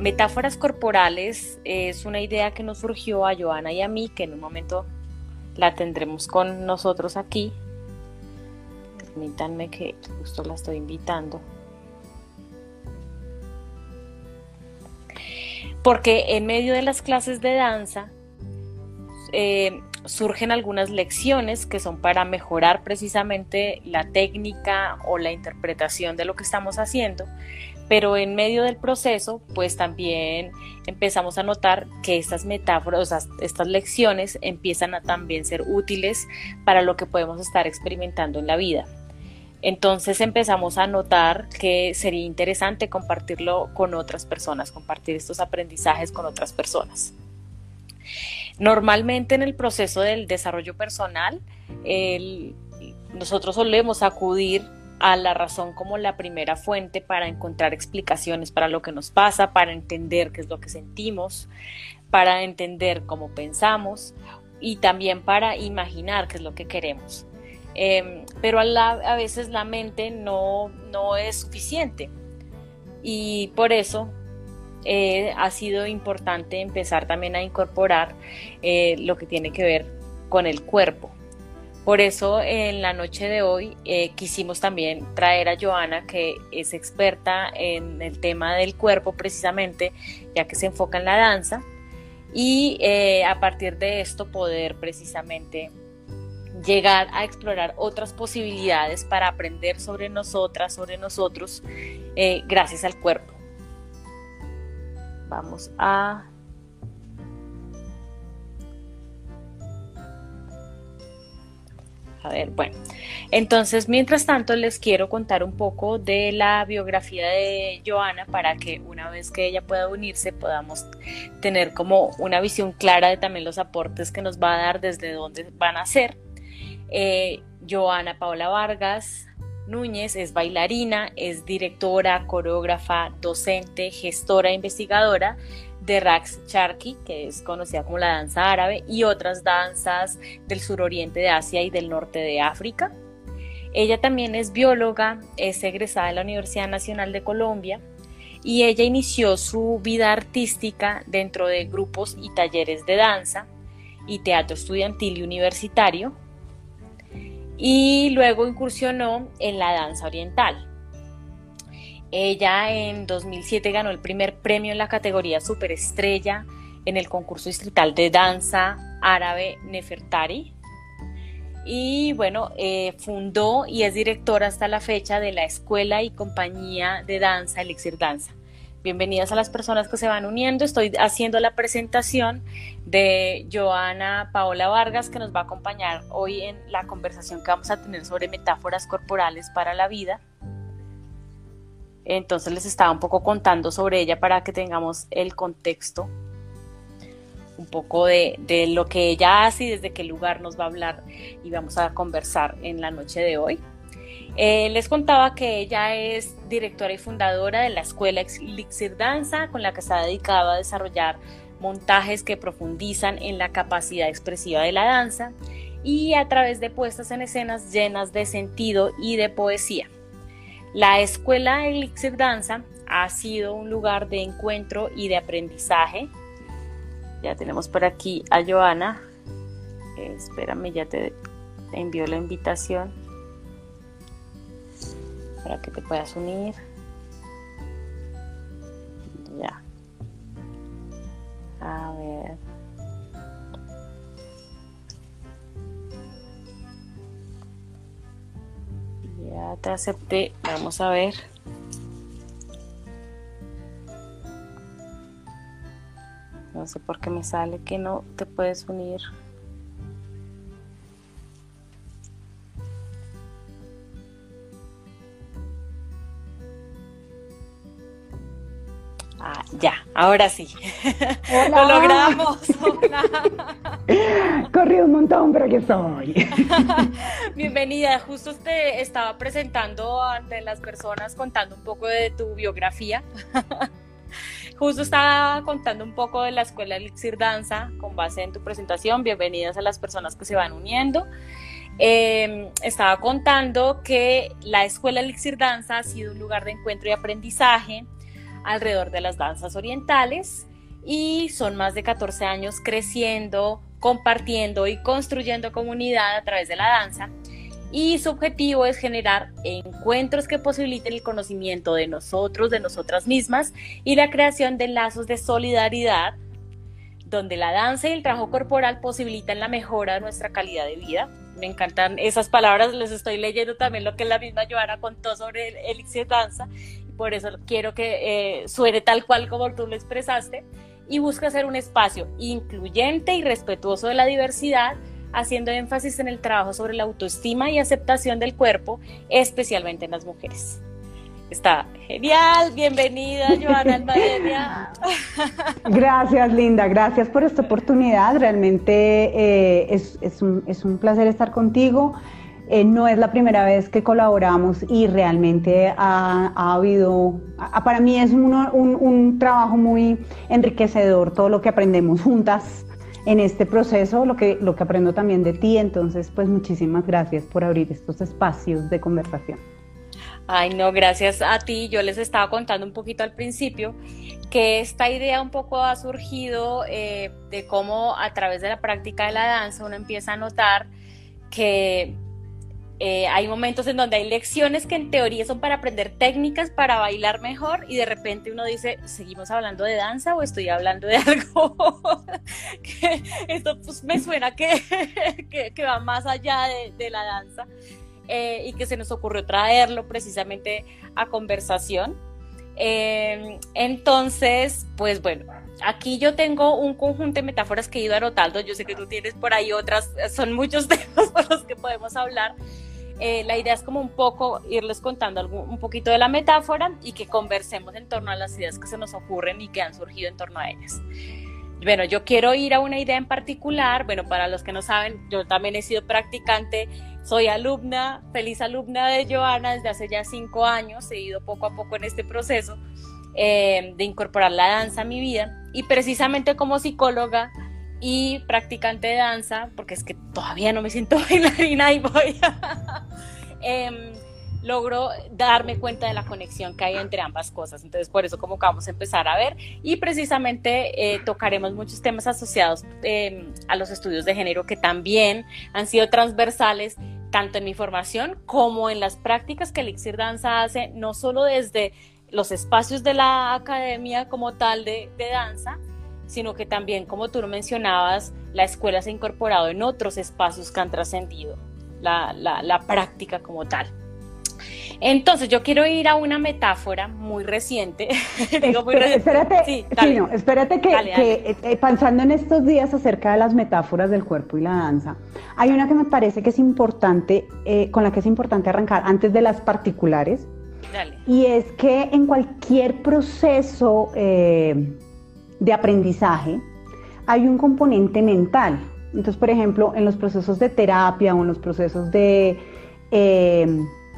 metáforas corporales es una idea que nos surgió a Joana y a mí, que en un momento la tendremos con nosotros aquí. Permítanme que justo la estoy invitando. Porque en medio de las clases de danza eh, surgen algunas lecciones que son para mejorar precisamente la técnica o la interpretación de lo que estamos haciendo, pero en medio del proceso pues también empezamos a notar que estas metáforas, estas lecciones empiezan a también ser útiles para lo que podemos estar experimentando en la vida. Entonces empezamos a notar que sería interesante compartirlo con otras personas, compartir estos aprendizajes con otras personas. Normalmente en el proceso del desarrollo personal, nosotros solemos acudir a la razón como la primera fuente para encontrar explicaciones para lo que nos pasa, para entender qué es lo que sentimos, para entender cómo pensamos y también para imaginar qué es lo que queremos. Em, pero a, veces la mente no, no es suficiente y por eso eh, ha sido importante empezar también a incorporar eh, lo que tiene que ver con el cuerpo. Por eso en la noche de hoy eh, quisimos también traer a Joana, que es experta en el tema del cuerpo precisamente, ya que se enfoca en la danza, y a partir de esto poder precisamente llegar a explorar otras posibilidades para aprender sobre nosotras, sobre nosotros, gracias al cuerpo. Vamos a... A ver, bueno. Entonces, mientras tanto, les quiero contar un poco de la biografía de Joana para que una vez que ella pueda unirse podamos tener como una visión clara de también los aportes que nos va a dar desde dónde van a ser. Eh, Joana Paola Vargas Núñez es bailarina, es directora, coreógrafa, docente, gestora investigadora de Rax Charki, que es conocida como la danza árabe, y otras danzas del suroriente de Asia y del norte de África. Ella también es bióloga, es egresada de la Universidad Nacional de Colombia y ella inició su vida artística dentro de grupos y talleres de danza y teatro estudiantil y universitario y luego incursionó en la danza oriental. Ella en 2007 ganó el primer premio en la categoría Superestrella en el concurso distrital de danza árabe Nefertari. Y bueno, eh, fundó y es directora hasta la fecha de la Escuela y Compañía de Danza Elixir Danza. Bienvenidas a las personas que se van uniendo. Estoy haciendo la presentación de Joana Paola Vargas, que nos va a acompañar hoy en la conversación que vamos a tener sobre metáforas corporales para la vida. Entonces les estaba un poco contando sobre ella para que tengamos el contexto, un poco de, lo que ella hace y desde qué lugar nos va a hablar y vamos a conversar en la noche de hoy. Eh, les contaba que ella es directora y fundadora de la escuela Elixir Danza, con la que se ha dedicado a desarrollar montajes que profundizan en la capacidad expresiva de la danza y a través de puestas en escenas llenas de sentido y de poesía. La escuela Elixir Danza ha sido un lugar de encuentro y de aprendizaje. Ya tenemos por aquí a Joana. Eh, espérame, ya te envío la invitación para que te puedas unir. Ya. A ver. Ya te acepté. Vamos a ver. No sé por qué me sale que no te puedes unir. Ya, ahora sí. Lo logramos. Corrí un montón, pero aquí soy. Bienvenida. Justo te estaba presentando ante las personas contando un poco de tu biografía. Justo estaba contando un poco de la escuela Elixir Danza con base en tu presentación. Bienvenidas a las personas que se van uniendo. Em, estaba contando que la escuela Elixir Danza ha sido un lugar de encuentro y aprendizaje alrededor de las danzas orientales y son más de 14 años creciendo, compartiendo y construyendo comunidad a través de la danza. Y su objetivo es generar encuentros que posibiliten el conocimiento de nosotros, de nosotras mismas y la creación de lazos de solidaridad donde la danza y el trabajo corporal posibilitan la mejora de nuestra calidad de vida. Me encantan esas palabras, les estoy leyendo también lo que la misma Joana contó sobre el elixir danza, por eso quiero que eh, suene tal cual como tú lo expresaste, y busca ser un espacio incluyente y respetuoso de la diversidad, haciendo énfasis en el trabajo sobre la autoestima y aceptación del cuerpo, especialmente en las mujeres. Está genial, bienvenida Joana Almadelia. Gracias Linda, gracias por esta oportunidad, realmente eh, es, es, un, es, un, placer estar contigo. Eh, no es la primera vez que colaboramos y realmente ha, ha habido, para mí es un, un, un trabajo muy enriquecedor todo lo que aprendemos juntas en este proceso, lo que, lo que aprendo también de ti, entonces pues muchísimas gracias por abrir estos espacios de conversación. Ay, no, gracias a ti. Yo les estaba contando un poquito al principio que esta idea un poco ha surgido eh, de cómo a través de la práctica de la danza uno empieza a notar que eh, hay momentos en donde hay lecciones que en teoría son para aprender técnicas para bailar mejor y de repente uno dice, ¿seguimos hablando de danza o estoy hablando de algo? que esto pues, me suena que, que, va más allá de, de la danza. Eh, y que se nos ocurrió traerlo precisamente a conversación. Eh, entonces, pues bueno, aquí yo tengo un conjunto de metáforas que he ido anotando, yo sé que tú tienes por ahí otras, son muchos temas por los que podemos hablar. Eh, la idea es como un poco irles contando un poquito de la metáfora y que conversemos en torno a las ideas que se nos ocurren y que han surgido en torno a ellas. Bueno, yo quiero ir a una idea en particular. Bueno, para los que no saben, yo también he sido practicante soy alumna, feliz alumna de Joana desde hace ya cinco años, he ido poco a poco en este proceso eh, de incorporar la danza a mi vida y precisamente como psicóloga y practicante de danza, porque es que todavía no me siento bailarina y voy a... Em, logro darme cuenta de la conexión que hay entre ambas cosas. Entonces, por eso como que vamos a empezar a ver y precisamente eh, tocaremos muchos temas asociados em, a los estudios de género que también han sido transversales tanto en mi formación como en las prácticas que Elixir Danza hace, no solo desde los espacios de la academia como tal de, danza, sino que también, como tú lo mencionabas, la escuela se ha incorporado en otros espacios que han trascendido la práctica como tal. Entonces, yo quiero ir a una metáfora muy reciente. Digo muy Espérate, sí, espérate que, eh, eh, pensando en estos días acerca de las metáforas del cuerpo y la danza, hay una que me parece que es importante, eh, con la que es importante arrancar antes de las particulares. Dale. Y es que en cualquier proceso de aprendizaje hay un componente mental. Entonces, por ejemplo, en los procesos de terapia o en los procesos de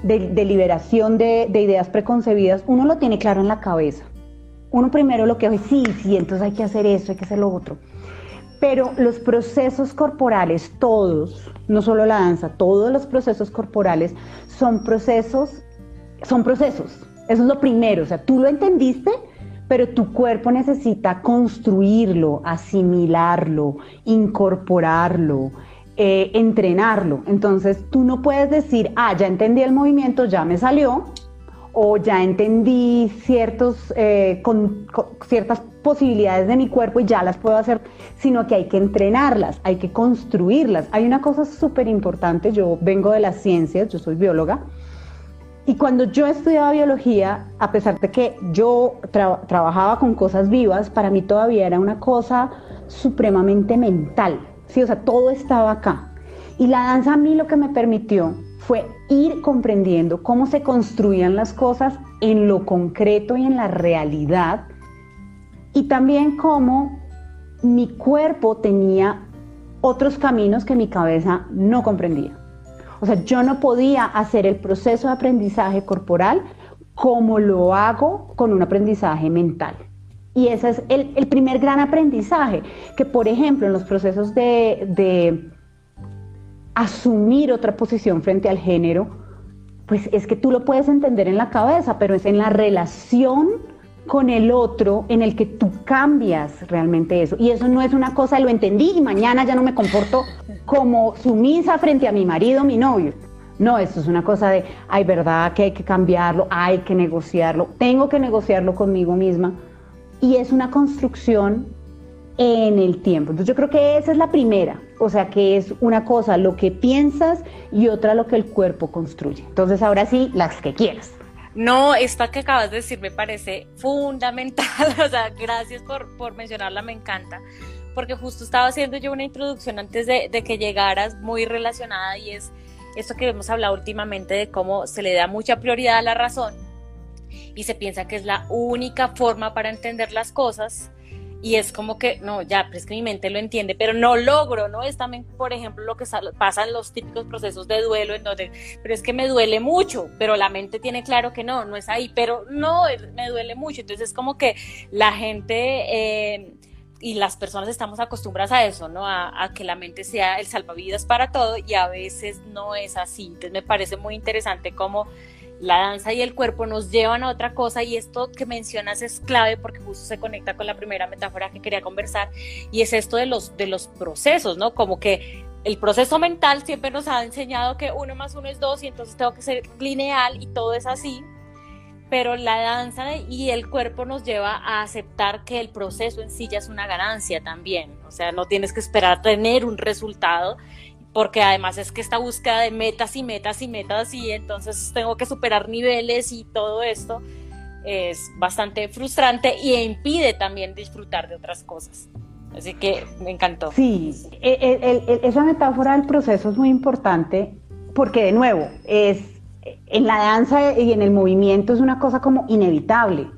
de, liberación de, ideas preconcebidas, uno lo tiene claro en la cabeza. Uno primero lo que ve, sí, sí, entonces hay que hacer eso, hay que hacer lo otro. Pero los procesos corporales, todos, no solo la danza, todos los procesos corporales son procesos, son procesos. Eso es lo primero, o sea, tú lo entendiste, pero tu cuerpo necesita construirlo, asimilarlo, incorporarlo, eh, entrenarlo. Entonces tú no puedes decir, ah, ya entendí el movimiento, ya me salió, o ya entendí eh, ciertas posibilidades de mi cuerpo y ya las puedo hacer, sino que hay que entrenarlas, hay que construirlas. Hay una cosa súper importante, yo vengo de las ciencias, yo soy bióloga, y cuando yo estudiaba biología, a pesar de que yo trabajaba con cosas vivas, para mí todavía era una cosa supremamente mental. Sí, o sea, todo estaba acá. Y la danza a mí lo que me permitió fue ir comprendiendo cómo se construían las cosas en lo concreto y en la realidad. Y también cómo mi cuerpo tenía otros caminos que mi cabeza no comprendía. O sea, yo no podía hacer el proceso de aprendizaje corporal como lo hago con un aprendizaje mental. Y ese es el, primer gran aprendizaje, que por ejemplo en los procesos de, asumir otra posición frente al género, pues es que tú lo puedes entender en la cabeza, pero es en la relación con el otro en el que tú cambias realmente eso. Y eso no es una cosa, lo entendí y mañana ya no me comporto como sumisa frente a mi marido, mi novio. No, esto es una cosa de, ay, verdad que hay que cambiarlo, hay que negociarlo, tengo que negociarlo conmigo misma. Y es una construcción en el tiempo. Entonces yo creo que esa es la primera, o sea que es una cosa lo que piensas y otra lo que el cuerpo construye. Entonces ahora sí, las que quieras. No, esta que acabas de decir me parece fundamental, o sea, gracias por, por mencionarla, me encanta, porque justo estaba haciendo yo una introducción antes de, de que llegaras muy relacionada y es esto que hemos hablado últimamente de cómo se le da mucha prioridad a la razón y se piensa que es la única forma para entender las cosas y es como que, no, ya, pues que mi mente lo entiende, pero no logro, ¿no? Es también, por ejemplo, lo que pasa en los típicos procesos de duelo, en donde, pero es que me duele mucho, pero la mente tiene claro que no, no es ahí, pero no, me duele mucho. Entonces es como que la gente... Eh, y las personas estamos acostumbradas a eso, ¿no? A, a, que la mente sea el salvavidas para todo y a veces no es así. Entonces me parece muy interesante cómo la danza y el cuerpo nos llevan a otra cosa y esto que mencionas es clave porque justo se conecta con la primera metáfora que quería conversar y es esto de los, de los procesos, ¿no? Como que el proceso mental siempre nos ha enseñado que uno más uno es dos y entonces tengo que ser lineal y todo es así, pero la danza y el cuerpo nos lleva a aceptar que el proceso en sí ya es una ganancia también, o sea, no tienes que esperar tener un resultado porque además es que esta búsqueda de metas y metas y metas y entonces tengo que superar niveles y todo esto es bastante frustrante y impide también disfrutar de otras cosas. Así que me encantó. Sí, esa metáfora del proceso es muy importante porque de nuevo, es en la danza y en el movimiento es una cosa como inevitable.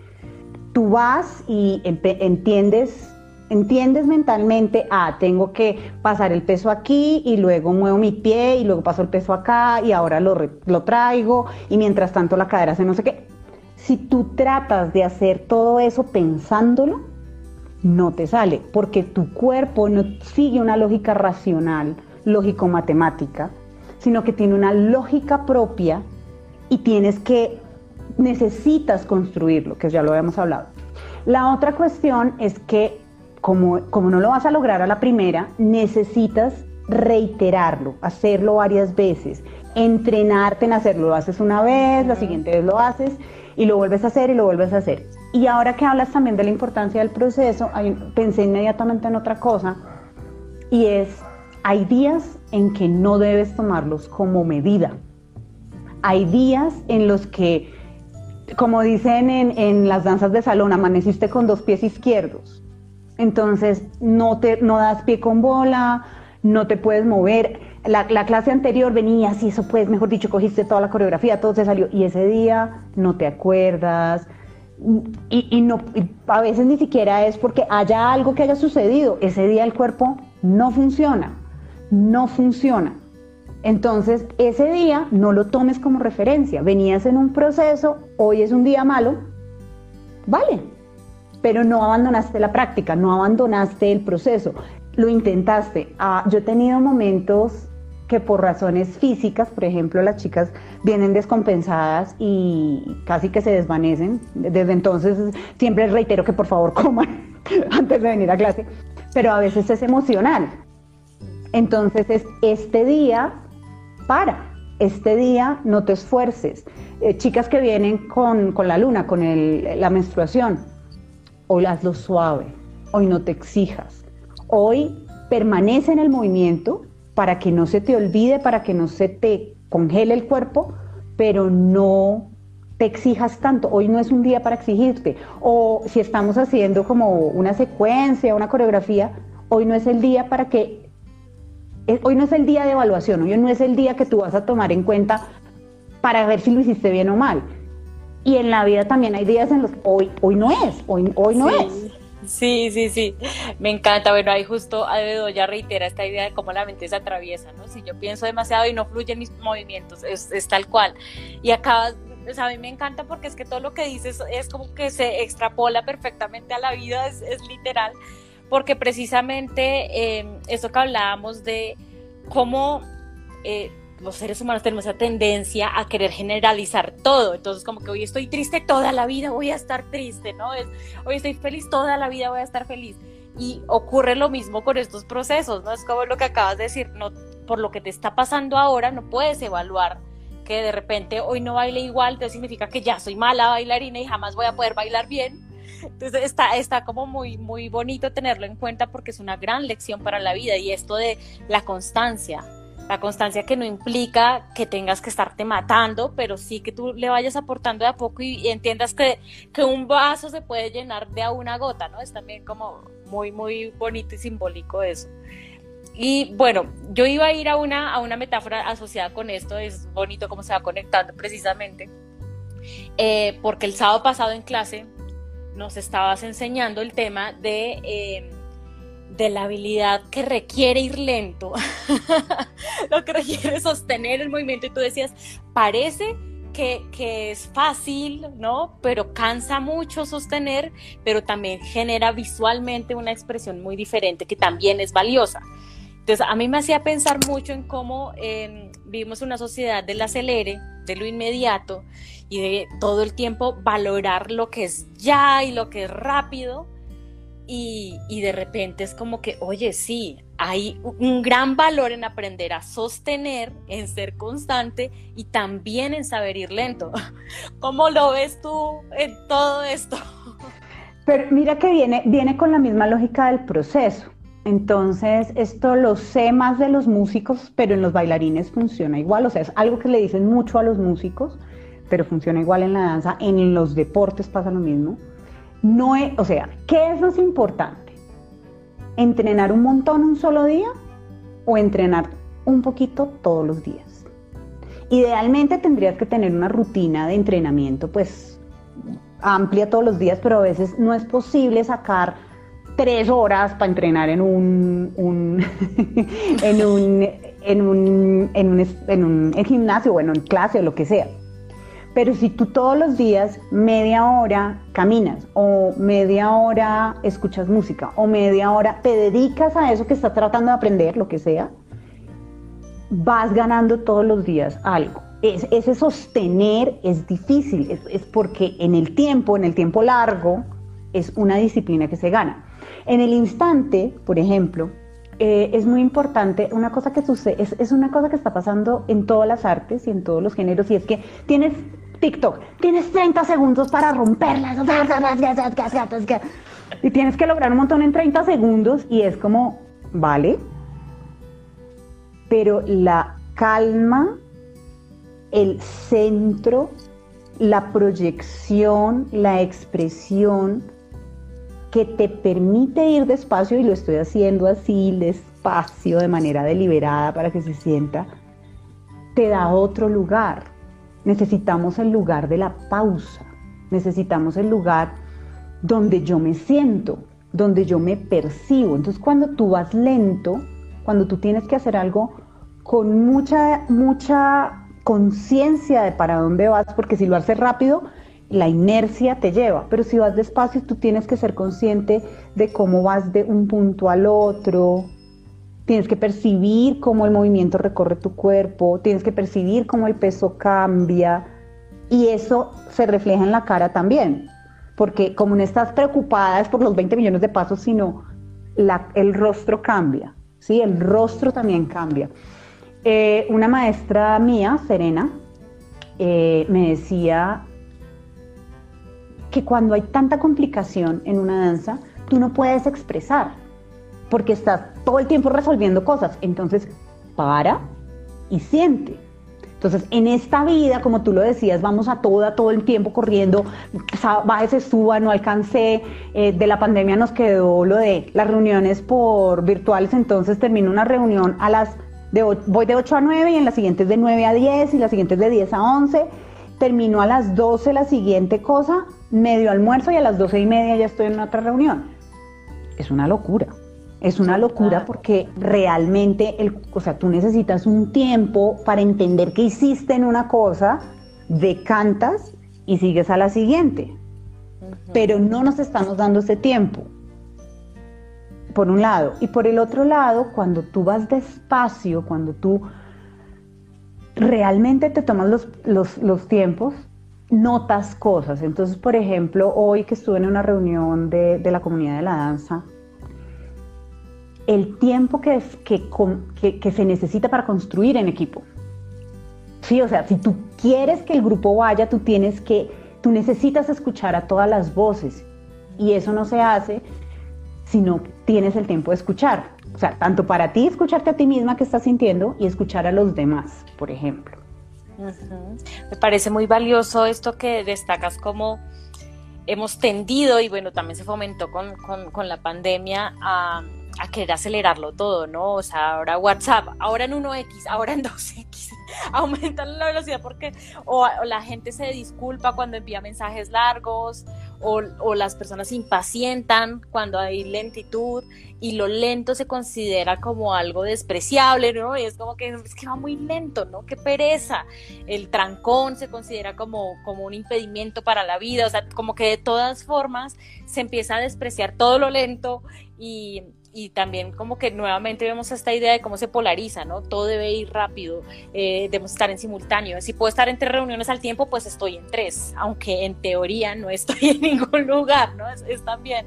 Tú vas y entiendes entiendes mentalmente, ah, tengo que pasar el peso aquí y luego muevo mi pie y luego paso el peso acá y ahora lo, lo traigo y mientras tanto la cadera hace no sé qué. Si tú tratas de hacer todo eso pensándolo, no te sale, porque tu cuerpo no sigue una lógica racional, lógico-matemática, sino que tiene una lógica propia y tienes que, necesitas construirlo, que ya lo habíamos hablado. La otra cuestión es que como, no lo vas a lograr a la primera, necesitas reiterarlo, hacerlo varias veces, entrenarte en hacerlo. Lo haces una vez, la siguiente vez lo haces y lo vuelves a hacer y lo vuelves a hacer. Y ahora que hablas también de la importancia del proceso, pensé inmediatamente en otra cosa y es, hay días en que no debes tomarlos como medida. Hay días en los que, como dicen en, en las danzas de salón, amaneciste con dos pies izquierdos entonces no, te, no das pie con bola, no te puedes mover. La, clase anterior venía y eso pues, mejor dicho, cogiste toda la coreografía, todo se salió y ese día no te acuerdas. Y, no, a veces ni siquiera es porque haya algo que haya sucedido. Ese día el cuerpo no funciona, no funciona. Entonces, ese día no lo tomes como referencia. Venías en un proceso, hoy es un día malo, vale, pero no abandonaste la práctica, no abandonaste el proceso, lo intentaste. Ah, yo he tenido momentos que por razones físicas, por ejemplo, las chicas vienen descompensadas y casi que se desvanecen. Desde entonces siempre reitero que por favor coman antes de venir a clase, pero a veces es emocional. Entonces es este día, para, este día no te esfuerces. Eh, chicas que vienen con, con la luna, con la menstruación, hoy hazlo suave, hoy no te exijas, hoy permanece en el movimiento para que no se te olvide, para que no se te congele el cuerpo, pero no te exijas tanto. Hoy no es un día para exigirte. O si estamos haciendo como una secuencia, una coreografía, hoy no es el día para que... Eh, hoy no es el día de evaluación, hoy no es el día que tú vas a tomar en cuenta para ver si lo hiciste bien o mal. Y en la vida también hay días en los que hoy, hoy no es, hoy, hoy no es. Sí, sí, sí, me encanta. Bueno, ahí justo ya reitera esta idea de cómo la mente se atraviesa, ¿no? Si yo pienso demasiado y no fluyen mis movimientos, es, es tal cual. Y acá, o sea, a mí me encanta porque es que todo lo que dices es como que se extrapola perfectamente a la vida, es, es literal, porque precisamente eh, eso que hablábamos de cómo... Eh, los seres humanos tenemos esa tendencia a querer generalizar todo. Entonces, como que hoy estoy triste toda la vida, voy a estar triste, ¿no? Es, hoy estoy feliz toda la vida, voy a estar feliz. Y ocurre lo mismo con estos procesos, ¿no? Es como lo que acabas de decir, no, por lo que te está pasando ahora, no puedes evaluar que de repente hoy no baile igual, entonces significa que ya soy mala bailarina y jamás voy a poder bailar bien. Entonces está, está como muy, muy bonito tenerlo en cuenta porque es una gran lección para la vida y esto de la constancia, la constancia que no implica que tengas que estarte matando, pero sí que tú le vayas aportando de a poco y, entiendas que, que, un vaso se puede llenar de a una gota, ¿no? Es también como muy, muy bonito y simbólico eso. Y bueno, yo iba a ir a una, a una metáfora asociada con esto, es bonito cómo se va conectando precisamente, eh, porque el sábado pasado en clase nos estabas enseñando el tema de... Eh, de la habilidad que requiere ir lento, lo que requiere sostener el movimiento. Y tú decías, parece que, que, es fácil, ¿no? Pero cansa mucho sostener, pero también genera visualmente una expresión muy diferente que también es valiosa. Entonces, a mí me hacía pensar mucho en cómo eh, vivimos una sociedad del acelere, de lo inmediato y de todo el tiempo valorar lo que es ya y lo que es rápido y, de repente es como que, oye, sí, hay un gran valor en aprender a sostener, en ser constante y también en saber ir lento. ¿Cómo lo ves tú en todo esto? Pero mira que viene, viene con la misma lógica del proceso. Entonces, esto lo sé más de los músicos, pero en los bailarines funciona igual. O sea, es algo que le dicen mucho a los músicos, pero funciona igual en la danza. En los deportes pasa lo mismo no es, o sea, ¿qué es más importante? ¿Entrenar un montón un solo día o entrenar un poquito todos los días? Idealmente tendrías que tener una rutina de entrenamiento pues amplia todos los días, pero a veces no es posible sacar tres horas para entrenar en un, en un, en un, en un, en un gimnasio, bueno, en clase o lo que sea. Pero si tú todos los días media hora caminas o media hora escuchas música o media hora te dedicas a eso que estás tratando de aprender, lo que sea, vas ganando todos los días algo. ese sostener es difícil, es, porque en el tiempo, en el tiempo largo, es una disciplina que se gana. En el instante, por ejemplo, eh, es muy importante, una cosa que sucede, es, es, una cosa que está pasando en todas las artes y en todos los géneros, y es que tienes TikTok, tienes 30 segundos para romperlas. Y tienes que lograr un montón en 30 segundos y es como, vale. Pero la calma, el centro, la proyección, la expresión que te permite ir despacio, y lo estoy haciendo así, despacio, de manera deliberada para que se sienta, te da otro lugar Necesitamos el lugar de la pausa, necesitamos el lugar donde yo me siento, donde yo me percibo. Entonces cuando tú vas lento, cuando tú tienes que hacer algo con mucha, mucha conciencia de para dónde vas, porque si lo haces rápido, la inercia te lleva, pero si vas despacio, tú tienes que ser consciente de cómo vas de un punto al otro, Tienes que percibir cómo el movimiento recorre tu cuerpo, tienes que percibir cómo el peso cambia y eso se refleja en la cara también, porque como no estás preocupada es por los 20 millones de pasos, sino el rostro cambia, ¿sí? El rostro también cambia. Eh, una maestra mía, Serena, eh, me decía que cuando hay tanta complicación en una danza, tú no puedes expresar porque estás todo el tiempo resolviendo cosas. Entonces, para y siente. Entonces, en esta vida, como tú lo decías, vamos a toda, todo el tiempo corriendo, bájese, suba, no alcancé. Eh, de la pandemia nos quedó lo de las reuniones por virtuales, entonces termino una reunión a las, de, voy de 8 a 9 y en la siguiente es de 9 a 10 y la siguiente es de 10 a 11. Termino a las 12 la siguiente cosa, medio almuerzo y a las 12 y media ya estoy en otra reunión. Es una locura. Es una locura porque realmente, el, o sea, tú necesitas un tiempo para entender que hiciste en una cosa, decantas y sigues a la siguiente. Pero no nos estamos dando ese tiempo, por un lado. Y por el otro lado, cuando tú vas despacio, cuando tú realmente te tomas los, los, tiempos, notas cosas. Entonces, por ejemplo, hoy que estuve en una reunión de, de la comunidad de la danza, el tiempo que, que, que, se necesita para construir en equipo. Sí, o sea, si tú quieres que el grupo vaya, tú tienes que, tú necesitas escuchar a todas las voces y eso no se hace si no tienes el tiempo de escuchar. O sea, tanto para ti escucharte a ti misma que estás sintiendo y escuchar a los demás, por ejemplo. Me parece muy valioso esto que destacas como hemos tendido y bueno, también se fomentó con, con, con la pandemia a a querer acelerarlo todo, ¿no? O sea, ahora WhatsApp, ahora en 1X, ahora en 2X, aumentan la velocidad porque o, la gente se disculpa cuando envía mensajes largos o, o, las personas se impacientan cuando hay lentitud y lo lento se considera como algo despreciable, ¿no? Y es como que es que va muy lento, ¿no? Qué pereza. El trancón se considera como, como un impedimento para la vida, o sea, como que de todas formas se empieza a despreciar todo lo lento y y también como que nuevamente vemos esta idea de cómo se polariza, ¿no? Todo debe ir rápido, eh, debemos estar en simultáneo. Si puedo estar en tres reuniones al tiempo, pues estoy en tres, aunque en teoría no estoy en ningún lugar, ¿no? Es, también,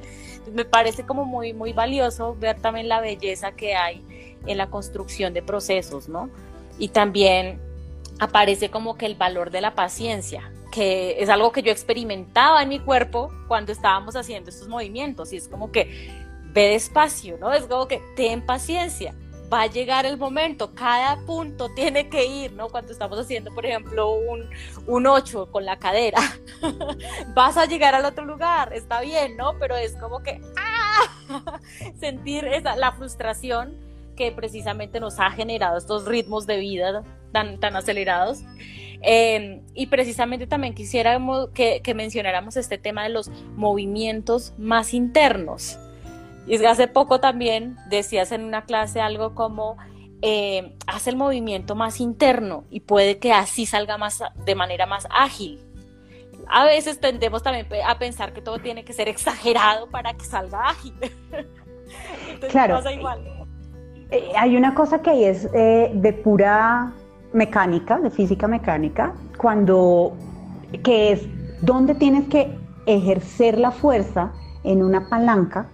me parece como muy, muy valioso ver también la belleza que hay en la construcción de procesos, ¿no? Y también aparece como que el valor de la paciencia, que es algo que yo experimentaba en mi cuerpo cuando estábamos haciendo estos movimientos y es como que ve despacio, ¿no? Es como que ten paciencia, va a llegar el momento, cada punto tiene que ir, ¿no? Cuando estamos haciendo, por ejemplo, un, un 8 con la cadera, vas a llegar al otro lugar, está bien, ¿no? Pero es como que, ¡ah! sentir esa, la frustración que precisamente nos ha generado estos ritmos de vida tan, tan acelerados. Em, y precisamente también quisiera que, que mencionáramos este tema de los movimientos más internos. Y hace poco también decías en una clase algo como, eh, haz el movimiento más interno y puede que así salga más de manera más ágil. A veces tendemos también a pensar que todo tiene que ser exagerado para que salga ágil. claro. igual. Eh, hay una cosa que es eh, de pura mecánica, de física mecánica, cuando que es dónde tienes que ejercer la fuerza en una palanca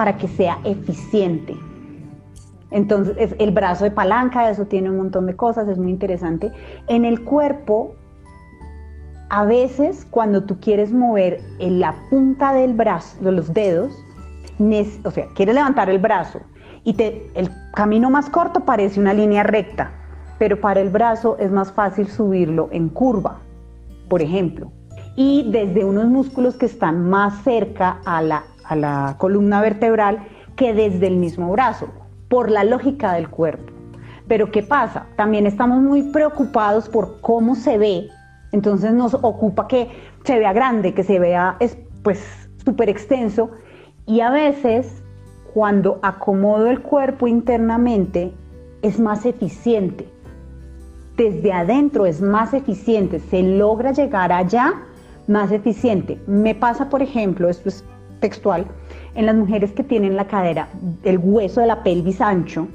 para que sea eficiente. Entonces, el brazo de palanca, eso tiene un montón de cosas, es muy interesante. En el cuerpo, a veces cuando tú quieres mover en la punta del brazo, de los dedos, o sea, quieres levantar el brazo y te, el camino más corto parece una línea recta, pero para el brazo es más fácil subirlo en curva, por ejemplo. Y desde unos músculos que están más cerca a la a la columna vertebral que desde el mismo brazo, por la lógica del cuerpo. Pero ¿qué pasa? También estamos muy preocupados por cómo se ve, entonces nos ocupa que se vea grande, que se vea pues súper extenso y a veces cuando acomodo el cuerpo internamente es más eficiente. Desde adentro es más eficiente, se logra llegar allá más eficiente. Me pasa, por ejemplo, esto es textual, en las mujeres que tienen la cadera, el hueso de la pelvis ancho,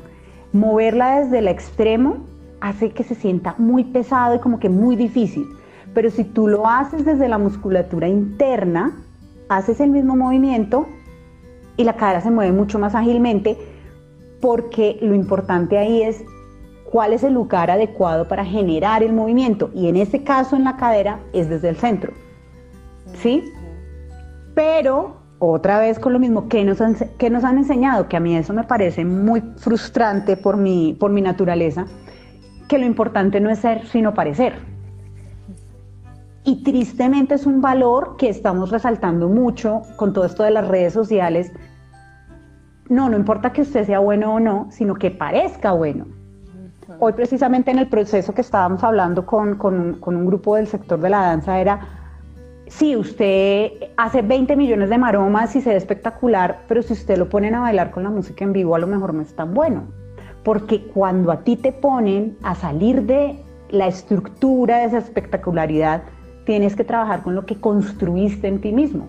moverla desde el extremo hace que se sienta muy pesado y como que muy difícil. Pero si tú lo haces desde la musculatura interna, haces el mismo movimiento y la cadera se mueve mucho más ágilmente porque lo importante ahí es cuál es el lugar adecuado para generar el movimiento y en este caso en la cadera es desde el centro. ¿Sí? Pero otra vez con lo mismo, que nos, han, que nos han enseñado? Que a mí eso me parece muy frustrante por mi, por mi naturaleza, que lo importante no es ser, sino parecer. Y tristemente es un valor que estamos resaltando mucho con todo esto de las redes sociales. No, no importa que usted sea bueno o no, sino que parezca bueno. Hoy precisamente en el proceso que estábamos hablando con, con, con un grupo del sector de la danza era sí, usted hace 20 millones de maromas y se ve espectacular, pero si usted lo ponen a bailar con la música en vivo, a lo mejor no es tan bueno. Porque cuando a ti te ponen a salir de la estructura de esa espectacularidad, tienes que trabajar con lo que construiste en ti mismo.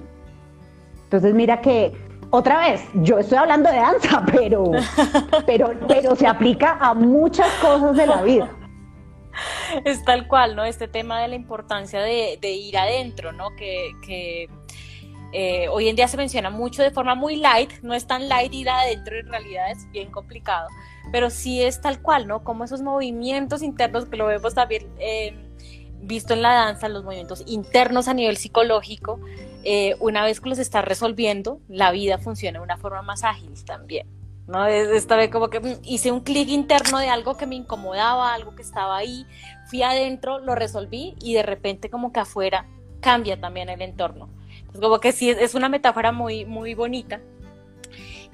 Entonces mira que otra vez, yo estoy hablando de danza, pero, pero, pero se aplica a muchas cosas de la vida. es tal cual, ¿no? Este tema de la importancia de, ir adentro, ¿no? Que, eh, hoy en día se menciona mucho de forma muy light, no es tan light ir adentro, en realidad es bien complicado, pero sí es tal cual, ¿no? Como esos movimientos internos que lo vemos también eh, visto en la danza, los movimientos internos a nivel psicológico, eh, una vez que los estás resolviendo, la vida funciona de una forma más ágil también. ¿No? Esta vez como que mm, hice un clic interno de algo que me incomodaba, algo que estaba ahí, fui adentro, lo resolví y de repente como que afuera cambia también el entorno. Entonces como que sí, es una metáfora muy, muy bonita.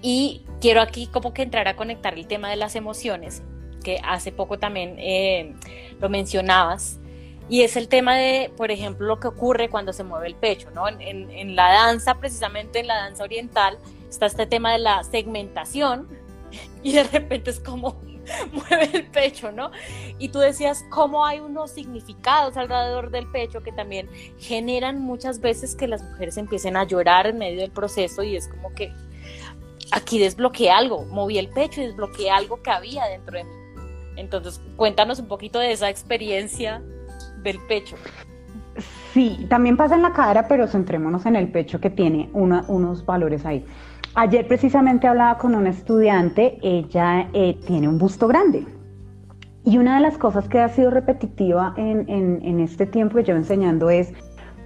Y quiero aquí como que entrar a conectar el tema de las emociones, que hace poco también eh, lo mencionabas, y es el tema de, por ejemplo, lo que ocurre cuando se mueve el pecho, ¿no? En, en, la danza, precisamente en la danza oriental, está este tema de la segmentación y de repente es como mueve el pecho, ¿no? Y tú decías cómo hay unos significados alrededor del pecho que también generan muchas veces que las mujeres empiecen a llorar en medio del proceso y es como que aquí desbloqueé algo, moví el pecho y desbloqueé algo que había dentro de mí. Entonces, cuéntanos un poquito de esa experiencia del pecho. Sí, también pasa en la cadera, pero centrémonos en el pecho que tiene unos valores ahí. Ayer precisamente hablaba con una estudiante, ella eh, tiene un busto grande. Y una de las cosas que ha sido repetitiva en, en este tiempo que llevo enseñando es,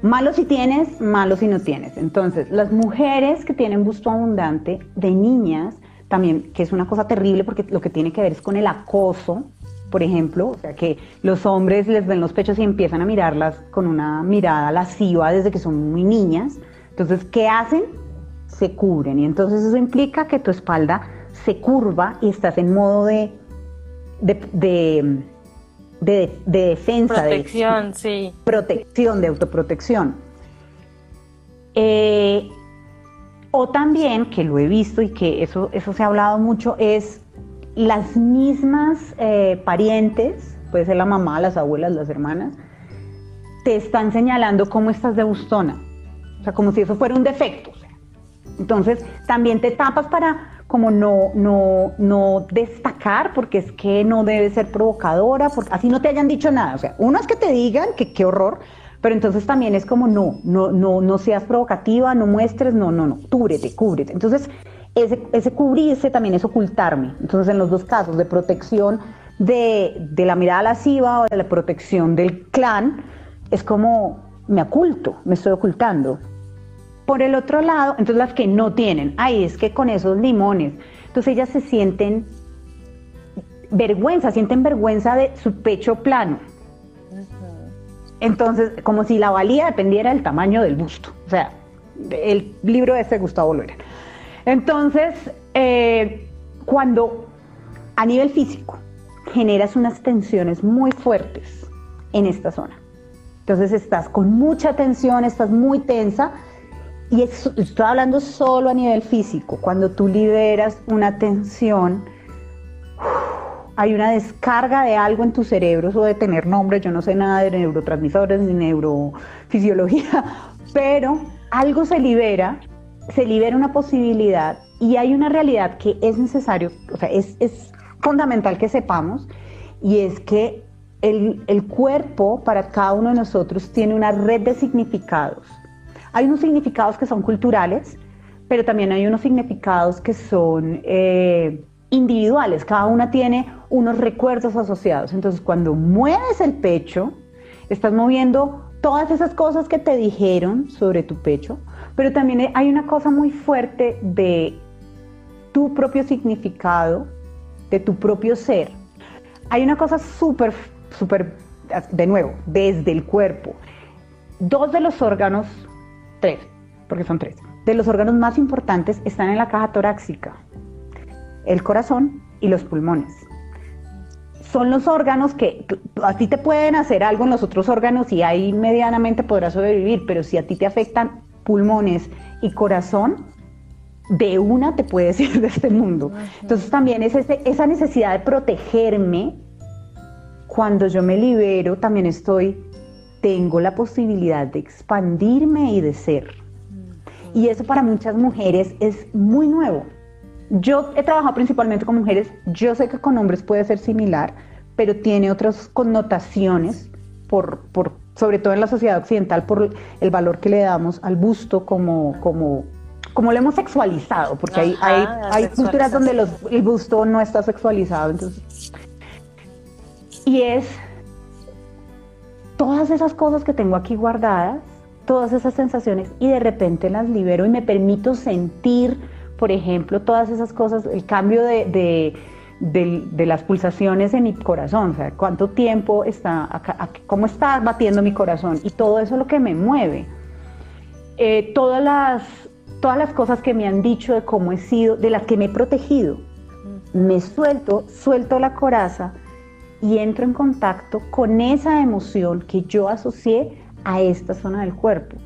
malo si tienes, malo si no tienes. Entonces, las mujeres que tienen busto abundante de niñas, también, que es una cosa terrible porque lo que tiene que ver es con el acoso, por ejemplo, o sea que los hombres les ven los pechos y empiezan a mirarlas con una mirada lasciva desde que son muy niñas. Entonces, ¿qué hacen? Se cubren y entonces eso implica que tu espalda se curva y estás en modo de, de, defensa. Protección, sí. Protección, de autoprotección. Eh, o también, que lo he visto y que eso, eso se ha hablado mucho, es las mismas eh, parientes, puede ser la mamá, las abuelas, las hermanas, te están señalando cómo estás de bustona. O sea, como si eso fuera un defecto. Entonces, también te tapas para como no, no, no destacar, porque es que no debe ser provocadora, porque así no te hayan dicho nada. O sea, uno es que te digan que qué horror, pero entonces también es como no, no, no, no seas provocativa, no muestres, no, no, no, cúbrete, cúbrete. Entonces, ese, cubrirse también es ocultarme. Entonces, en los dos casos, de protección de, la mirada lasciva o de la protección del clan, es como me oculto, me estoy ocultando. Por el otro lado, entonces las que no tienen, ay, es que con esos limones, entonces ellas se sienten vergüenza, sienten vergüenza de su pecho plano. Entonces, como si la valía dependiera del tamaño del busto. O sea, el libro de este Gustavo Loera. Entonces, eh, cuando a nivel físico generas unas tensiones muy fuertes en esta zona, entonces estás con mucha tensión, estás muy tensa, y estoy hablando solo a nivel físico, cuando tú liberas una tensión, hay una descarga de algo en tu cerebro, eso de tener nombre, yo no sé nada de neurotransmisores ni neurofisiología, pero algo se libera se libera una posibilidad y hay una realidad que es necesario, o sea, es, fundamental que sepamos, y es que el, el, cuerpo para cada uno de nosotros tiene una red de significados. Hay unos significados que son culturales, pero también hay unos significados que son eh, individuales, cada una tiene unos recuerdos asociados. Entonces, cuando mueves el pecho, estás moviendo todas esas cosas que te dijeron sobre tu pecho, pero también hay una cosa muy fuerte de tu propio significado, de tu propio ser. Hay una cosa súper, súper, de nuevo, desde el cuerpo. Dos de los órganos, tres, porque son tres, de los órganos más importantes están en la caja torácica, el corazón y los pulmones. Son los órganos que a ti te pueden hacer algo en los otros órganos y ahí medianamente podrás sobrevivir, pero si a ti te afectan pulmones y corazón, de una te puedes ir de este mundo. Entonces también es esa necesidad de protegerme. Cuando yo me libero, también estoy, tengo la posibilidad de expandirme y de ser. Y eso para muchas mujeres es muy nuevo. Yo he trabajado principalmente con mujeres, yo sé que con hombres puede ser similar, pero tiene otras connotaciones, por, por, sobre todo en la sociedad occidental, por el valor que le damos al busto como, como, como lo hemos sexualizado, porque hay, hay, hay culturas donde los, el busto no está sexualizado. Entonces, y es todas esas cosas que tengo aquí guardadas, todas esas sensaciones, y de repente las libero y me permito sentir, por ejemplo, todas esas cosas, el cambio de de, las pulsaciones en mi corazón, o sea, cuánto tiempo está, acá, cómo está batiendo mi corazón y todo eso es lo que me mueve. Eh, todas, las, todas las cosas que me han dicho de cómo he sido, de las que me he protegido, me suelto, suelto la coraza y entro en contacto con esa emoción que yo asocié a esta zona del cuerpo.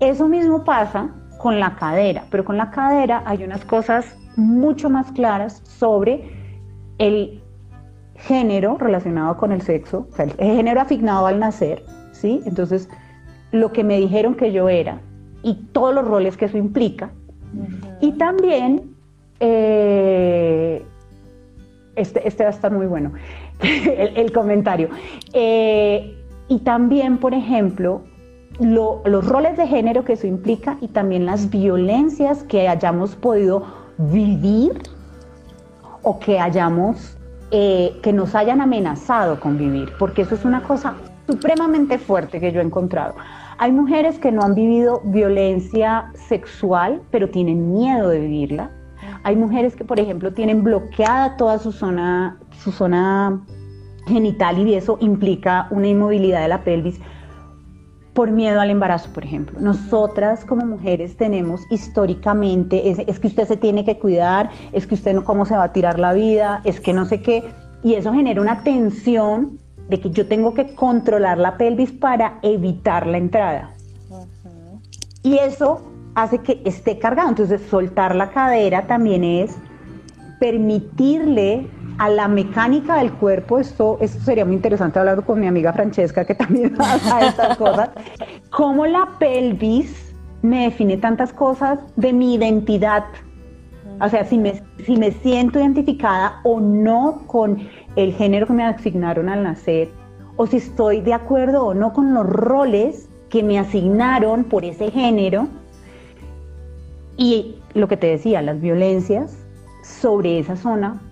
Eso mismo pasa con la cadera, pero con la cadera hay unas cosas mucho más claras sobre el género relacionado con el sexo, o sea, el género asignado al nacer, ¿sí? Entonces, lo que me dijeron que yo era y todos los roles que eso implica. Y también, eh, este, este, va a estar muy bueno, el, comentario. Eh, y también, por ejemplo, los roles de género que eso implica y también las violencias que hayamos podido vivir o que hayamos, eh, que nos hayan amenazado con vivir, porque eso es una cosa supremamente fuerte que yo he encontrado. Hay mujeres que no han vivido violencia sexual, pero tienen miedo de vivirla. Hay mujeres que, por ejemplo, tienen bloqueada toda su zona, su zona genital y eso implica una inmovilidad de la pelvis por miedo al embarazo, por ejemplo. Nosotras como mujeres tenemos históricamente, es, que usted se tiene que cuidar, es que usted no cómo se va a tirar la vida, es que no sé qué, y eso genera una tensión de que yo tengo que controlar la pelvis para evitar la entrada. Y eso hace que esté cargado. Entonces, soltar la cadera también es permitirle a la mecánica del cuerpo, esto, esto sería muy interesante hablar con mi amiga Francesca, que también hace estas cosas, cómo la pelvis me define tantas cosas de mi identidad. O sea, si me, si me siento identificada o no con el género que me asignaron al nacer, o si estoy de acuerdo o no con los roles que me asignaron por ese género. Y lo que te decía, las violencias sobre esa zona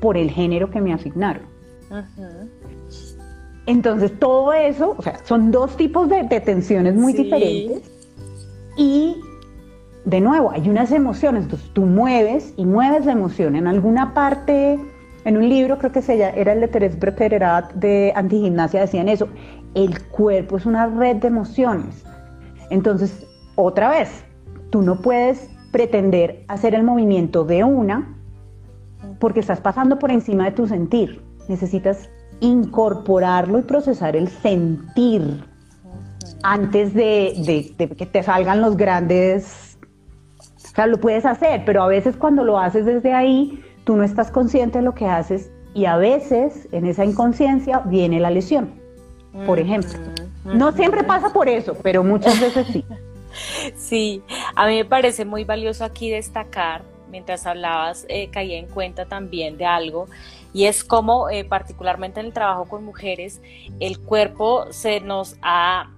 por el género que me asignaron. Entonces, todo eso, o sea, son dos tipos de, tensiones muy diferentes. Y, de nuevo, hay unas emociones. Entonces, tú mueves y mueves la emoción. En alguna parte, en un libro, creo que se era el de Teresa Breterat de Antigimnasia, decían eso. El cuerpo es una red de emociones. Entonces, otra vez, tú no puedes pretender hacer el movimiento de una porque estás pasando por encima de tu sentir. Necesitas incorporarlo y procesar el sentir antes de, que te salgan los grandes... O sea, lo puedes hacer, pero a veces cuando lo haces desde ahí, tú no estás consciente de lo que haces y a veces en esa inconsciencia viene la lesión, por ejemplo. No siempre pasa por eso, pero muchas veces sí. Sí, a mí me parece muy valioso aquí destacar mientras hablabas eh, caía en cuenta también de algo y es como eh, particularmente en el trabajo con mujeres el cuerpo se nos ha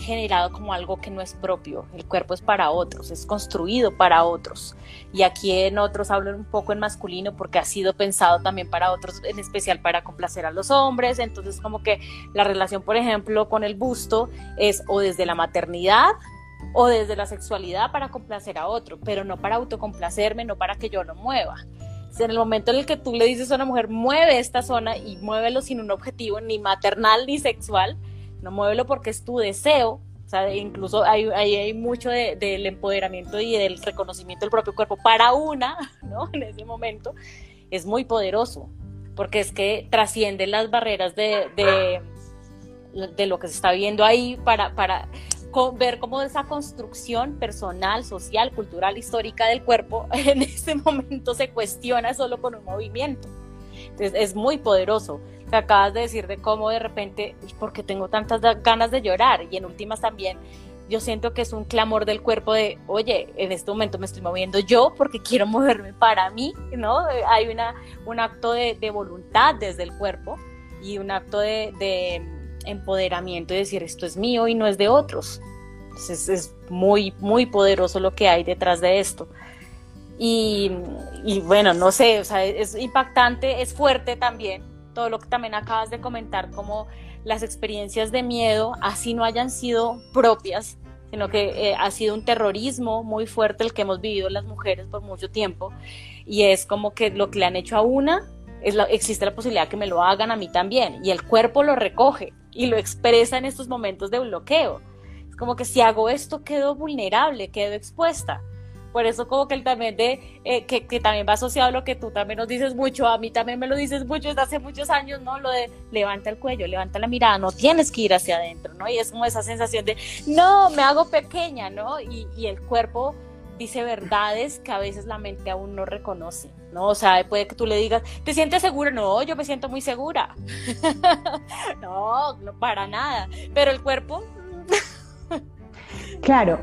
generado como algo que no es propio, el cuerpo es para otros, es construido para otros. Y aquí en otros hablan un poco en masculino porque ha sido pensado también para otros, en especial para complacer a los hombres, entonces como que la relación por ejemplo con el busto es o desde la maternidad o desde la sexualidad para complacer a otro, pero no para autocomplacerme, no para que yo lo mueva. en el momento en el que tú le dices a una mujer, mueve esta zona y muévelo sin un objetivo ni maternal ni sexual, no muévelo porque es tu deseo, o sea, incluso hay, hay, mucho del empoderamiento y del reconocimiento del propio cuerpo para una, ¿no? En ese momento, es muy poderoso, porque es que trasciende las barreras de, de, de lo que se está viendo ahí para, para ver cómo esa construcción personal, social, cultural, histórica del cuerpo en este momento se cuestiona solo con un movimiento. Entonces es muy poderoso. Te acabas de decir de cómo de repente, porque tengo tantas ganas de llorar? Y en últimas también, yo siento que es un clamor del cuerpo de, oye, en este momento me estoy moviendo yo porque quiero moverme para mí, ¿no? Hay una, un acto de, de voluntad desde el cuerpo y un acto de, empoderamiento y decir esto es mío y no es de otros. Es muy, muy poderoso lo que hay detrás de esto. Y, y bueno, no sé, o es impactante, es fuerte también, todo lo que también acabas de comentar, como las experiencias de miedo, así no hayan sido propias, sino que eh, ha sido un terrorismo muy fuerte el que hemos vivido las mujeres por mucho tiempo, y es como que lo que le han hecho a una, es existe la posibilidad que me lo hagan a mí también, y el cuerpo lo recoge y lo expresa en estos momentos de bloqueo. Es como que si hago esto quedo vulnerable, quedo expuesta. Por eso como que él también de, eh, que, que, también va asociado a lo que tú también nos dices mucho, a mí también me lo dices mucho desde hace muchos años, ¿no? Lo levanta el cuello, levanta la mirada, no tienes que ir hacia adentro, ¿no? Y es como esa sensación de, no, me hago pequeña, ¿no? Y el cuerpo dice verdades que a veces la mente aún no reconoce, ¿no? O sea, puede que tú le digas, ¿te sientes segura? No, yo me siento muy segura. no, no, para nada. Pero el cuerpo Claro,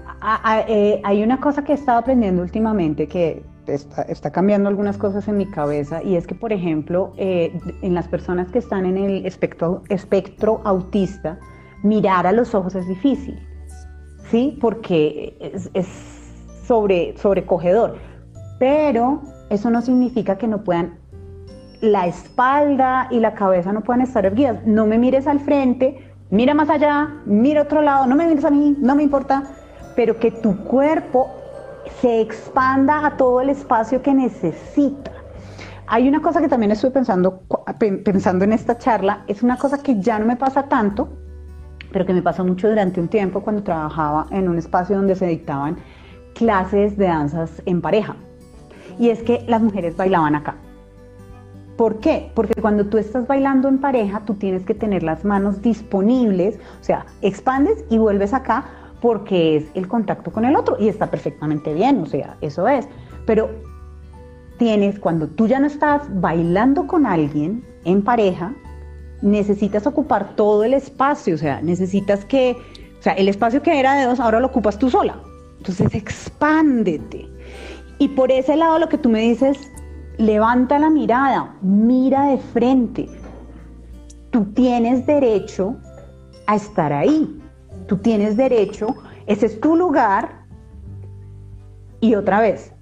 eh, hay una cosa que he estado aprendiendo últimamente que está, cambiando algunas cosas en mi cabeza y es que, por ejemplo, eh, en las personas que están en el espectro, espectro autista, mirar a los ojos es difícil, ¿sí? Porque es, sobre, sobrecogedor, pero eso no significa que no puedan la espalda y la cabeza no puedan estar erguidas. No me mires al frente, mira más allá, mira otro lado, no me mires a mí, no me importa, pero que tu cuerpo se expanda a todo el espacio que necesita. Hay una cosa que también estuve pensando, pensando en esta charla, es una cosa que ya no me pasa tanto, pero que me pasó mucho durante un tiempo cuando trabajaba en un espacio donde se dictaban clases de danzas en pareja. Y es que las mujeres bailaban acá. ¿Por qué? Porque cuando tú estás bailando en pareja, tú tienes que tener las manos disponibles, o sea, expandes y vuelves acá porque es el contacto con el otro y está perfectamente bien, o sea, eso es. Pero tienes, cuando tú ya no estás bailando con alguien en pareja, necesitas ocupar todo el espacio, o sea, necesitas que, o sea, el espacio que era de dos ahora lo ocupas tú sola. Entonces, expándete. Y por ese lado lo que tú me dices levanta la mirada, mira de frente. Tú tienes derecho a estar ahí. Tú tienes derecho, ese es tu lugar. Y otra vez,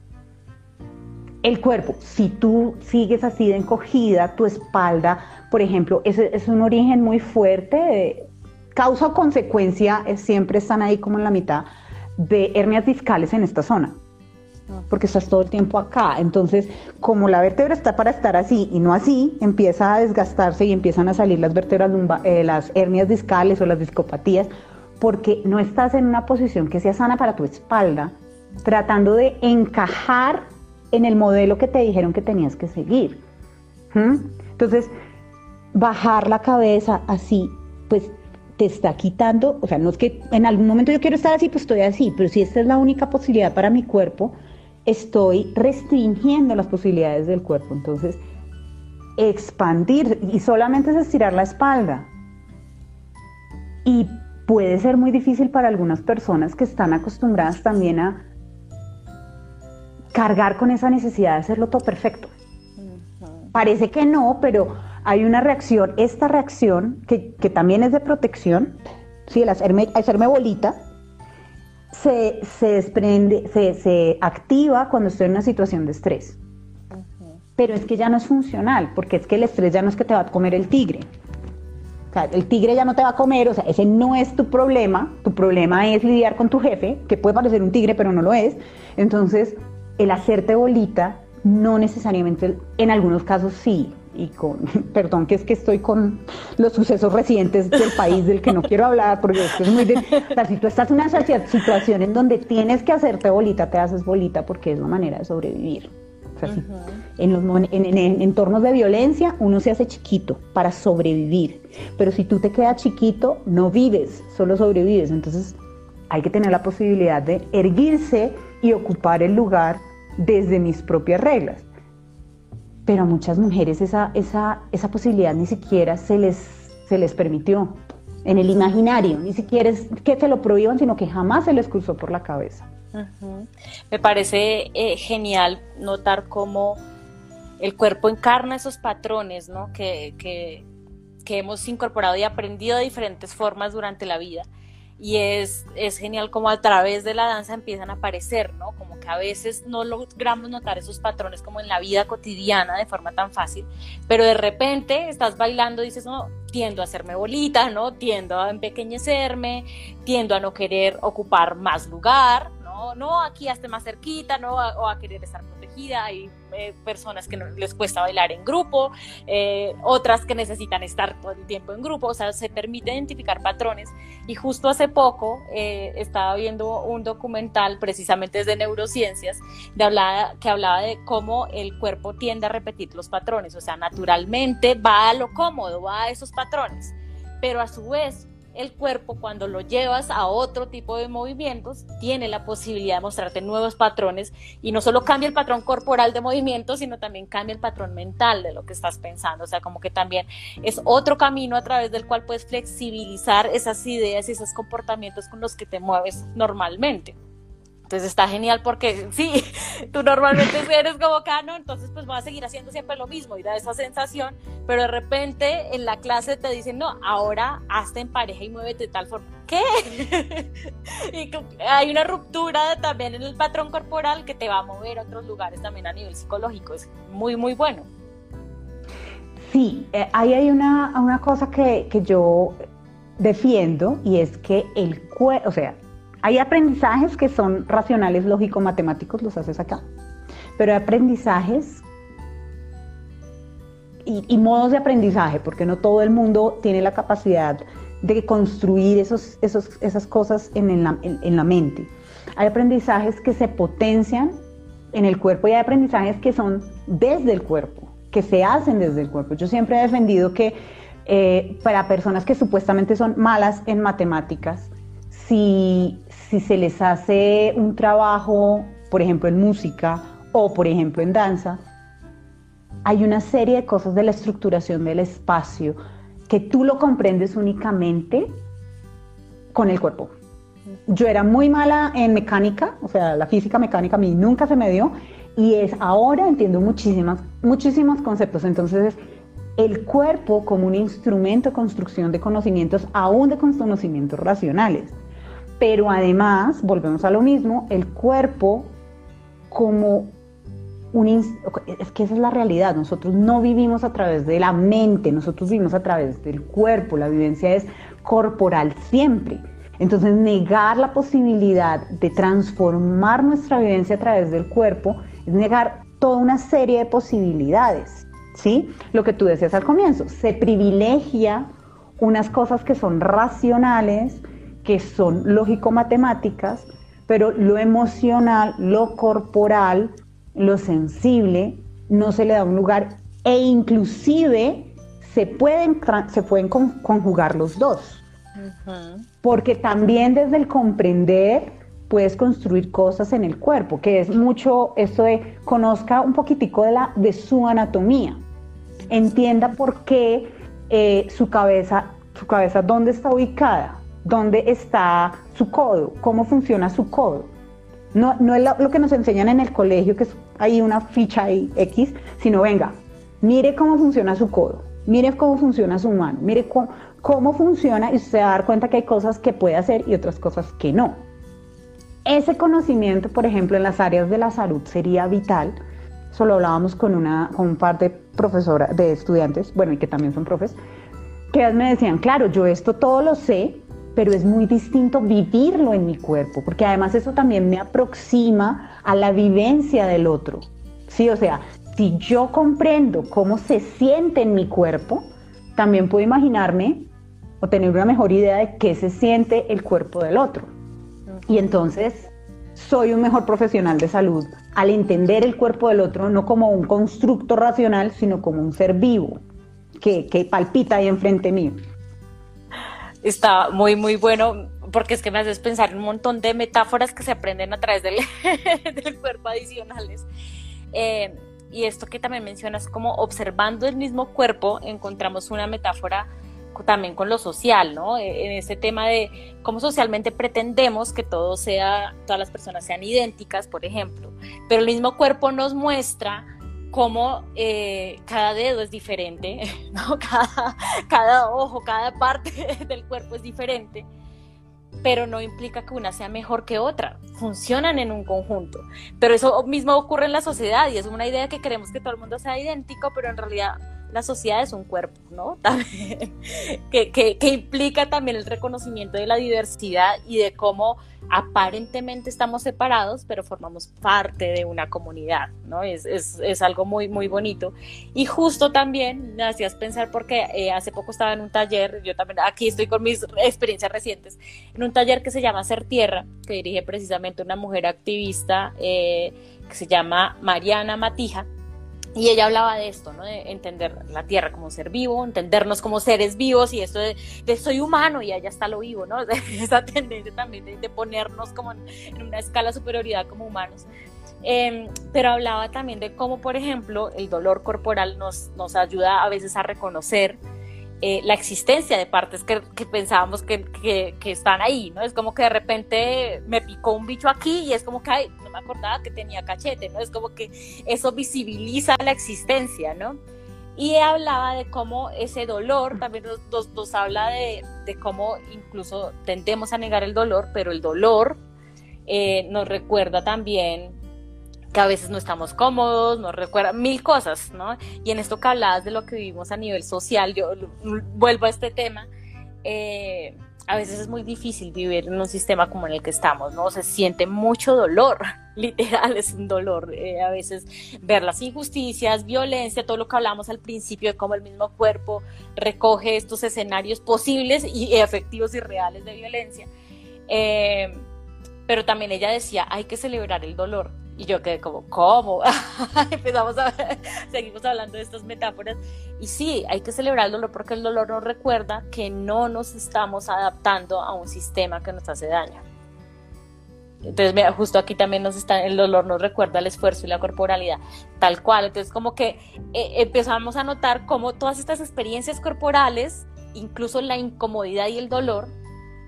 el cuerpo, si tú sigues así de encogida, tu espalda, por ejemplo, es, es un origen muy fuerte, causa o consecuencia siempre están ahí como en la mitad de hernias discales en esta zona porque estás todo el tiempo acá. Entonces, como la vértebra está para estar así y no así, empieza a desgastarse y empiezan a salir las vértebras, eh, las hernias discales o las discopatías, porque no estás en una posición que sea sana para tu espalda, tratando de encajar en el modelo que te dijeron que tenías que seguir. ¿Mm? Entonces, bajar la cabeza así, pues te está quitando, o sea, no es que en algún momento yo quiero estar así, pues estoy así, pero si esta es la única posibilidad para mi cuerpo, estoy restringiendo las posibilidades del cuerpo. Entonces, expandir y solamente es estirar la espalda. Y puede ser muy difícil para algunas personas que están acostumbradas también a cargar con esa necesidad de hacerlo todo perfecto. Parece que no, pero hay una reacción, esta reacción que, también es de protección, ¿sí? el hacerme, hacerme bolita, se, desprende, se, activa cuando estoy en una situación de estrés. Pero es que ya no es funcional, porque es que el estrés ya no es que te va a comer el tigre. O sea, el tigre ya no te va a comer, o sea, ese no es tu problema. Tu problema es lidiar con tu jefe, que puede parecer un tigre, pero no lo es. Entonces, el hacerte bolita, no necesariamente, en algunos casos sí, y con, perdón que es que estoy con los sucesos recientes del país del que no quiero hablar, porque es muy de, si tú estás en una situación en donde tienes que hacerte bolita, te haces bolita porque es la manera de sobrevivir. en, los, en, entornos de violencia uno se hace chiquito para sobrevivir, pero si tú te quedas chiquito, no vives, solo sobrevives. Entonces hay que tener la posibilidad de erguirse y ocupar el lugar desde mis propias reglas pero a muchas mujeres esa, esa, esa posibilidad ni siquiera se les, se les permitió en el imaginario, ni siquiera es que se lo prohíban, sino que jamás se les cruzó por la cabeza. Me parece eh, genial notar cómo el cuerpo encarna esos patrones, ¿no? Que, que, que hemos incorporado y aprendido de diferentes formas durante la vida y es, es genial como a través de la danza empiezan a aparecer, ¿no? Como que a veces no logramos notar esos patrones como en la vida cotidiana de forma tan fácil, pero de repente estás bailando y dices, no, tiendo a hacerme bolita, ¿no? Tiendo a empequeñecerme, tiendo a no querer ocupar más lugar, ¿no? Aquí hasta más cerquita, ¿no? o a querer estar protegida, hay eh, personas que no, les cuesta bailar en grupo, eh, otras que necesitan estar todo el tiempo en grupo, o sea, se permite identificar patrones. Y justo hace poco eh, estaba viendo un documental precisamente neurociencias de hablaba, que hablaba de cómo el cuerpo tiende a repetir los patrones, o sea, naturalmente va a lo cómodo, va a esos patrones, pero a su vez el cuerpo cuando lo llevas a otro tipo de movimientos tiene la posibilidad de mostrarte nuevos patrones y no solo cambia el patrón corporal de movimiento, sino también cambia el patrón mental de lo que estás pensando. O sea, como que también es otro camino a través del cual puedes flexibilizar esas ideas y esos comportamientos con los que te mueves normalmente. Entonces está genial porque sí, tú normalmente eres como cano, entonces pues vas a seguir haciendo siempre lo mismo y da esa sensación, pero de repente en la clase te dicen, no, ahora hazte en pareja y muévete de tal forma. ¿Qué? y hay una ruptura también en el patrón corporal que te va a mover a otros lugares también a nivel psicológico. Es muy, muy bueno. Sí, eh, ahí hay una, una cosa que, que yo defiendo y es que el cuerpo, o sea, hay aprendizajes que son racionales, lógico, matemáticos, los haces acá, pero hay aprendizajes y, modos de aprendizaje, porque no todo el mundo tiene la capacidad de construir esos, esas cosas en la, en la mente. Hay aprendizajes que se potencian en el cuerpo y hay aprendizajes que son desde el cuerpo, que se hacen desde el cuerpo. Yo siempre he defendido que eh, para personas que supuestamente son malas en matemáticas, si, si se les hace un trabajo, por ejemplo, en música o, por ejemplo, en danza, hay una serie de cosas de la estructuración del espacio que tú lo comprendes únicamente con el cuerpo. Yo era muy mala en mecánica, o sea, la física mecánica a mí nunca se me dio y es ahora entiendo muchísimas, muchísimos conceptos. Entonces, el cuerpo como un instrumento de construcción de conocimientos, aún de conocimientos racionales pero además, volvemos a lo mismo, el cuerpo como un... Es que esa es la realidad, nosotros no vivimos a través de la mente, nosotros vivimos a través del cuerpo, la vivencia es corporal siempre. Entonces, negar la posibilidad de transformar nuestra vivencia a través del cuerpo es negar toda una serie de posibilidades, ¿sí? Lo que tú decías al comienzo, se privilegia unas cosas que son racionales, que son lógico-matemáticas, pero lo emocional, lo corporal, lo sensible, no se le da un lugar e inclusive se pueden, se pueden conjugar los dos. Porque también desde el comprender puedes construir cosas en el cuerpo, que es mucho esto de conozca un poquitico de, la, de su anatomía, entienda por qué eh, su cabeza, su cabeza, dónde está ubicada, dónde está su codo, cómo funciona su codo. No, no es lo, que nos enseñan en el colegio, que es ahí una ficha ahí X, sino venga, mire cómo funciona su codo, mire cómo funciona su mano, mire cómo, cómo funciona y usted va a dar cuenta que hay cosas que puede hacer y otras cosas que no. Ese conocimiento, por ejemplo, en las áreas de la salud sería vital. Solo hablábamos con, una, con un par de profesoras, de estudiantes, bueno, y que también son profes, que me decían, claro, yo esto todo lo sé, pero es muy distinto vivirlo en mi cuerpo, porque además eso también me aproxima a la vivencia del otro. Sí, o sea, si yo comprendo cómo se siente en mi cuerpo, también puedo imaginarme o tener una mejor idea de qué se siente el cuerpo del otro. Y entonces soy un mejor profesional de salud al entender el cuerpo del otro no como un constructo racional, sino como un ser vivo que, que palpita ahí enfrente mío está muy, muy bueno porque es que me haces pensar en un montón de metáforas que se aprenden a través del, del cuerpo adicionales. Eh, y esto que también mencionas, como observando el mismo cuerpo, encontramos una metáfora también con lo social, ¿no? E, en ese tema de cómo socialmente pretendemos que todo sea, todas las personas sean idénticas, por ejemplo, pero el mismo cuerpo nos muestra cómo eh, cada dedo es diferente, ¿no? cada, cada ojo, cada parte del cuerpo es diferente, pero no implica que una sea mejor que otra, funcionan en un conjunto. Pero eso mismo ocurre en la sociedad y es una idea que queremos que todo el mundo sea idéntico, pero en realidad la sociedad es un cuerpo, ¿no? También, que, que, que, implica también el reconocimiento de la diversidad y de cómo aparentemente estamos separados, pero formamos parte de una comunidad, ¿no? Es, es, es algo muy, muy bonito. Y justo también me hacías pensar porque eh, hace poco estaba en un taller, yo también aquí estoy con mis experiencias recientes, en un taller que se llama Ser Tierra, que dirige precisamente una mujer activista eh, que se llama Mariana Matija, y ella hablaba de esto, ¿no? De entender la Tierra como ser vivo, entendernos como seres vivos y esto de, soy humano y allá está lo vivo, ¿no? Esa tendencia también de, ponernos como en, una escala de superioridad como humanos. Em, pero hablaba también de cómo, por ejemplo, el dolor corporal nos, nos ayuda a veces a reconocer eh, la existencia de partes que, pensábamos que, que, están ahí, ¿no? Es como que de repente me picó un bicho aquí y es como que, ay, no me acordaba que tenía cachete, ¿no? Es como que eso visibiliza la existencia, ¿no? Y hablaba de cómo ese dolor, también nos, nos, habla de, de, cómo incluso tendemos a negar el dolor, pero el dolor eh, nos recuerda también que a veces no estamos cómodos, nos recuerda mil cosas, ¿no? Y en esto que hablabas de lo que vivimos a nivel social, yo vuelvo a este tema, eh, a veces es muy difícil vivir en un sistema como en el que estamos, ¿no? Se siente mucho dolor, literal es un dolor, eh, a veces ver las injusticias, violencia, todo lo que hablamos al principio de cómo el mismo cuerpo recoge estos escenarios posibles y efectivos y reales de violencia. Eh, pero también ella decía, hay que celebrar el dolor, y yo quedé como, ¿cómo? Empezamos a seguimos hablando de estas metáforas. Y sí, hay que celebrar el dolor porque el dolor nos recuerda que no nos estamos adaptando a un sistema que nos hace daño. Entonces, mira, justo aquí también nos está, el dolor nos recuerda el esfuerzo y la corporalidad, tal cual. Entonces, como que eh, empezamos a notar cómo todas estas experiencias corporales, incluso la incomodidad y el dolor,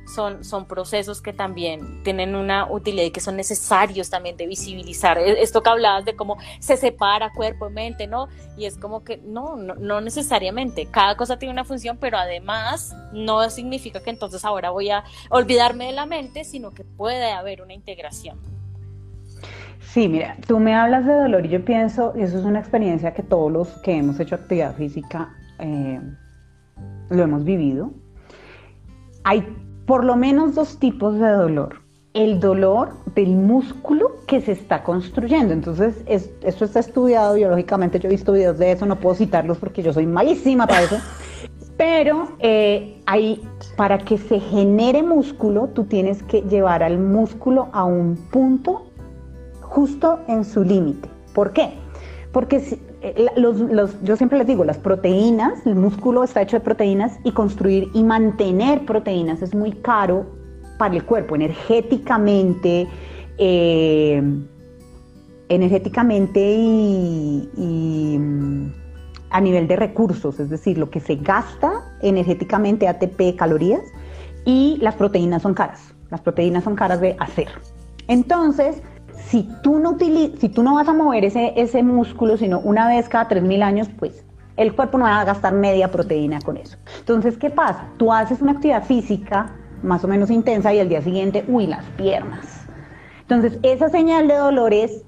son, son procesos que también tienen una utilidad y que son necesarios también de visibilizar. E, esto que hablabas de cómo se separa cuerpo y mente, ¿no? Y es como que no, no, no necesariamente. Cada cosa tiene una función, pero además no significa que entonces ahora voy a olvidarme de la mente, sino que puede haber una integración. Sí, mira, tú me hablas de dolor y yo pienso, y eso es una experiencia que todos los que hemos hecho actividad física eh, lo hemos vivido. Hay por lo menos dos tipos de dolor. El dolor del músculo que se está construyendo. Entonces, esto está estudiado biológicamente. Yo he visto videos de eso, no puedo citarlos porque yo soy malísima para eso. Pero eh, para que se genere músculo, tú tienes que llevar al músculo a un punto justo en su límite. ¿Por qué? Porque si, eh, yo siempre les digo, las proteínas, el músculo está hecho de proteínas y construir y mantener proteínas es muy caro para el cuerpo, energéticamente, eh, energéticamente y, mm, a nivel de recursos, es decir, lo que se gasta energéticamente, ATP, calorías, y las proteínas son caras. Las proteínas son caras de hacer. Entonces, si tú no, si tú no vas a mover ese, músculo, sino una vez cada 3.000 años, pues el cuerpo no va a gastar media proteína con eso. Entonces, ¿qué pasa? Tú haces una actividad física más o menos intensa y al día siguiente, uy, las piernas. Entonces, esa señal de dolor es,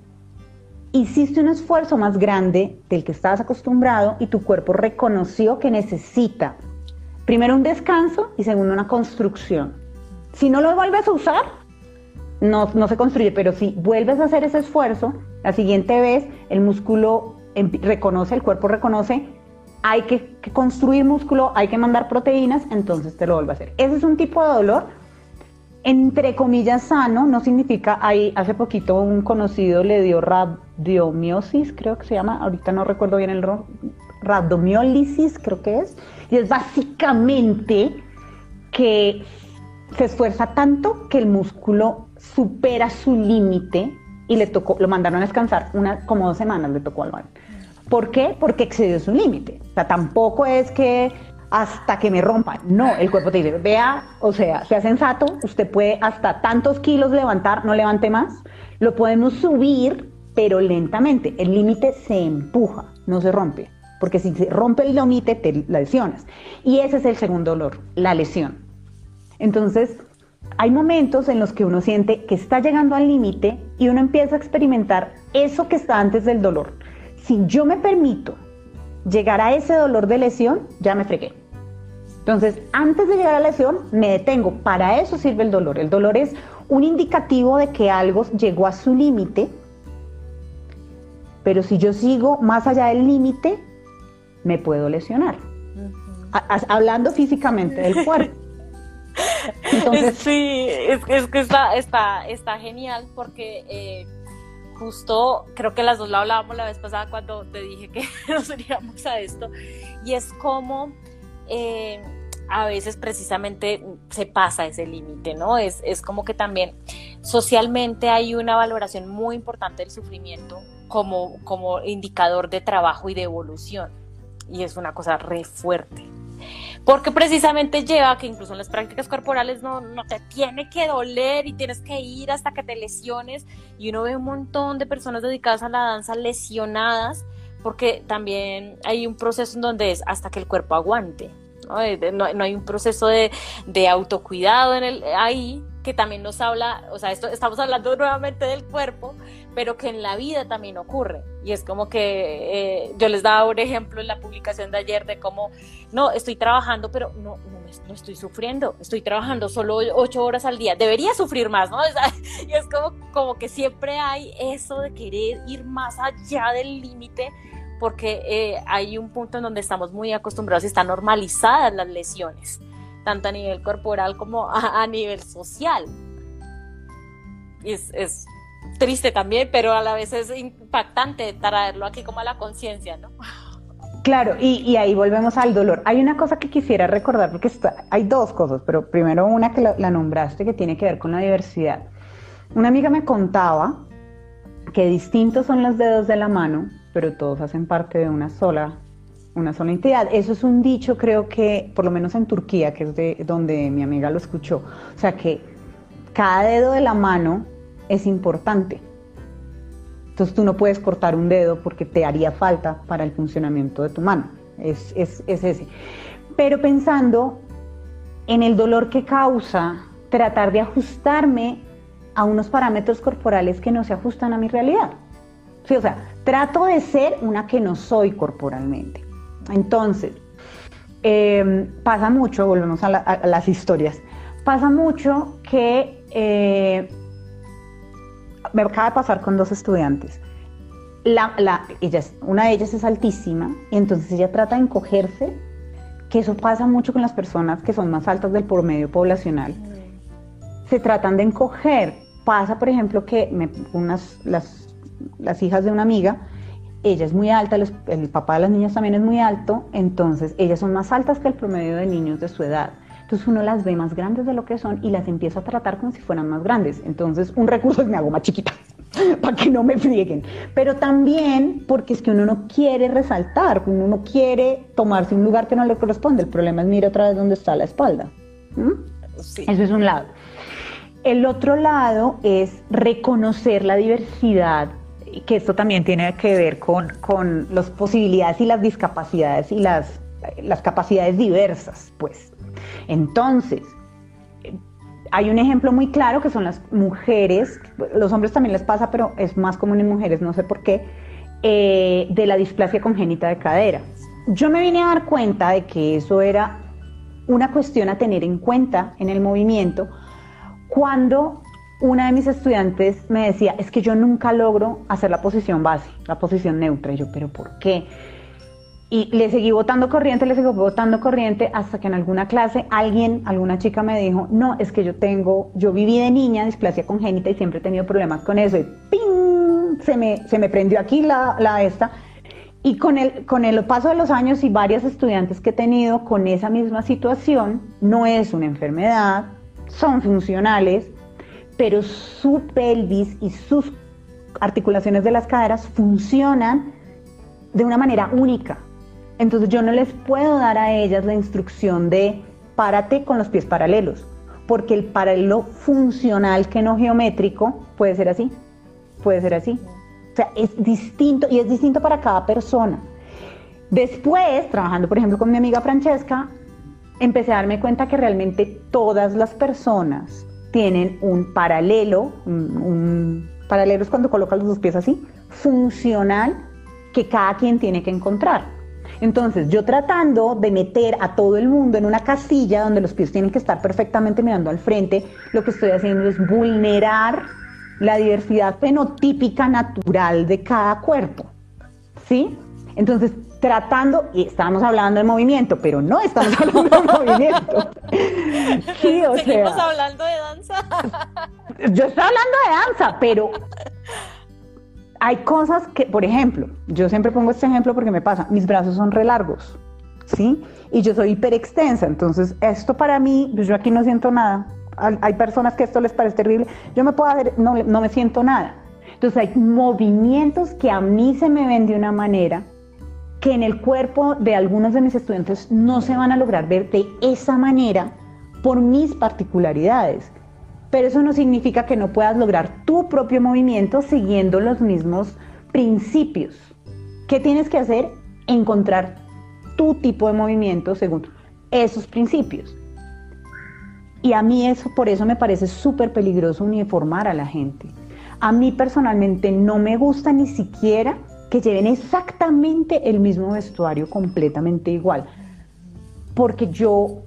hiciste un esfuerzo más grande del que estabas acostumbrado y tu cuerpo reconoció que necesita, primero un descanso y segundo una construcción. Si no lo vuelves a usar, no, no se construye, pero si vuelves a hacer ese esfuerzo, la siguiente vez el músculo reconoce, el cuerpo reconoce, hay que, construir músculo, hay que mandar proteínas, entonces te lo vuelve a hacer. Ese es un tipo de dolor, entre comillas, sano, no significa, hay, hace poquito un conocido le dio rabdomiosis, creo que se llama, ahorita no recuerdo bien el rabdomiólisis, creo que es, y es básicamente que se esfuerza tanto que el músculo supera su límite y le tocó, lo mandaron a descansar una, como dos semanas le tocó al mal. ¿Por qué? Porque excedió su límite. O sea, tampoco es que hasta que me rompa. No, el cuerpo te dice, vea, o sea, sea sensato, usted puede hasta tantos kilos levantar, no levante más. Lo podemos subir, pero lentamente. El límite se empuja, no se rompe, porque si se rompe el límite te lesionas. Y ese es el segundo dolor, la lesión. Entonces, hay momentos en los que uno siente que está llegando al límite y uno empieza a experimentar eso que está antes del dolor. Si yo me permito llegar a ese dolor de lesión, ya me fregué. Entonces, antes de llegar a la lesión, me detengo. Para eso sirve el dolor. El dolor es un indicativo de que algo llegó a su límite, pero si yo sigo más allá del límite, me puedo lesionar. hablando físicamente del cuerpo. sí, es, que está, está, está genial porque eh, justo creo que las dos lo hablábamos la vez pasada cuando te dije que nos uníamos a esto. Y es como eh, a veces precisamente se pasa ese límite, ¿no? Es, es como que también socialmente hay una valoración muy importante del sufrimiento como, como indicador de trabajo y de evolución. Y es una cosa re fuerte porque precisamente lleva que incluso en las prácticas corporales no, no te tiene que doler y tienes que ir hasta que te lesiones y uno ve un montón de personas dedicadas a la danza lesionadas porque también hay un proceso en donde es hasta que el cuerpo aguante. No, no, hay un proceso de, de autocuidado en el, ahí que también nos habla, o sea, esto, estamos hablando nuevamente del cuerpo, pero que en la vida también ocurre. Y es como que eh, yo les daba un ejemplo en la publicación de ayer de cómo, no, estoy trabajando, pero no, no, no estoy sufriendo, estoy trabajando solo ocho horas al día, debería sufrir más, ¿no? y es como, como que siempre hay eso de querer ir más allá del límite porque eh, hay un punto en donde estamos muy acostumbrados y están normalizadas las lesiones, tanto a nivel corporal como a, nivel social. Es, es, triste también, pero a la vez es impactante traerlo aquí como a la conciencia, ¿no? Claro, y, y, ahí volvemos al dolor. Hay una cosa que quisiera recordar, porque hay dos cosas, pero primero una que la nombraste que tiene que ver con la diversidad. Una amiga me contaba que distintos son los dedos de la mano pero todos hacen parte de una sola, una sola entidad. Eso es un dicho, creo que, por lo menos en Turquía, que es de donde mi amiga lo escuchó. O sea que cada dedo de la mano es importante. Entonces tú no puedes cortar un dedo porque te haría falta para el funcionamiento de tu mano. Es, es, es ese. Pero pensando en el dolor que causa tratar de ajustarme a unos parámetros corporales que no se ajustan a mi realidad. Sí, o sea, trato de ser una que no soy corporalmente. Entonces, em, pasa mucho, volvemos a, las historias, pasa mucho que eh, me acaba de pasar con dos estudiantes. La, una de ellas es altísima y entonces ella trata de encogerse, que eso pasa mucho con las personas que son más altas del promedio poblacional. Se tratan de encoger. Pasa, por ejemplo, que unas, las las hijas de una amiga, ella es muy alta, el papá de las niñas también es muy alto, entonces ellas son más altas que el promedio de niños de su edad. Entonces uno las ve más grandes de lo que son y las empieza a tratar como si fueran más grandes. Entonces un recurso es me hago más chiquita para que no me frieguen. Pero también porque es que uno no quiere resaltar, uno no quiere tomarse un lugar que no le corresponde. El problema es mira otra vez dónde está la espalda. Eso es un lado. El otro lado es reconocer la diversidad que esto también tiene que ver con, con las posibilidades y las discapacidades y las, las capacidades diversas, pues. Entonces, hay un ejemplo muy claro que son las mujeres, los hombres también les pasa, pero es más común en mujeres, no sé por qué, eh, de la displasia congénita de cadera. Yo me vine a dar cuenta de que eso era una cuestión a tener en cuenta en el movimiento cuando una de mis estudiantes me decía, es que yo nunca logro hacer la posición base, la posición neutra. Y yo, pero ¿por qué? Y le seguí botando corriente, le seguí botando corriente hasta que en alguna clase alguien, alguna chica me dijo, no, es que yo tengo, yo viví de niña displasia congénita y siempre he tenido problemas con eso. Y ¡ping! Se me, se me prendió aquí la, la esta. Y con el, con el paso de los años y varias estudiantes que he tenido con esa misma situación, no es una enfermedad, son funcionales, pero su pelvis y sus articulaciones de las caderas funcionan de una manera única. Entonces yo no les puedo dar a ellas la instrucción de párate con los pies paralelos, porque el paralelo funcional que no geométrico puede ser así, puede ser así. O sea, es distinto y es distinto para cada persona. Después, trabajando por ejemplo con mi amiga Francesca, empecé a darme cuenta que realmente todas las personas tienen un paralelo, un, paralelo es cuando colocas los pies así, funcional que cada quien tiene que encontrar. Entonces, yo tratando de meter a todo el mundo en una casilla donde los pies tienen que estar perfectamente mirando al frente, lo que estoy haciendo es vulnerar la diversidad fenotípica natural de cada cuerpo. ¿Sí? Entonces, tratando, y estamos hablando de movimiento, pero no estamos hablando de movimiento. Sí, o Seguimos hablando de danza. Yo estoy hablando de danza, pero hay cosas que, por ejemplo, yo siempre pongo este ejemplo porque me pasa, mis brazos son re largos, ¿sí? Y yo soy hiperextensa, entonces esto para mí, pues yo aquí no siento nada. Hay personas que esto les parece terrible, yo me puedo hacer, no, no me siento nada. Entonces hay movimientos que a mí se me ven de una manera que en el cuerpo de algunos de mis estudiantes no se van a lograr ver de esa manera por mis particularidades. Pero eso no significa que no puedas lograr tu propio movimiento siguiendo los mismos principios. ¿Qué tienes que hacer? Encontrar tu tipo de movimiento según esos principios. Y a mí eso, por eso me parece súper peligroso uniformar a la gente. A mí personalmente no me gusta ni siquiera que lleven exactamente el mismo vestuario completamente igual. Porque yo,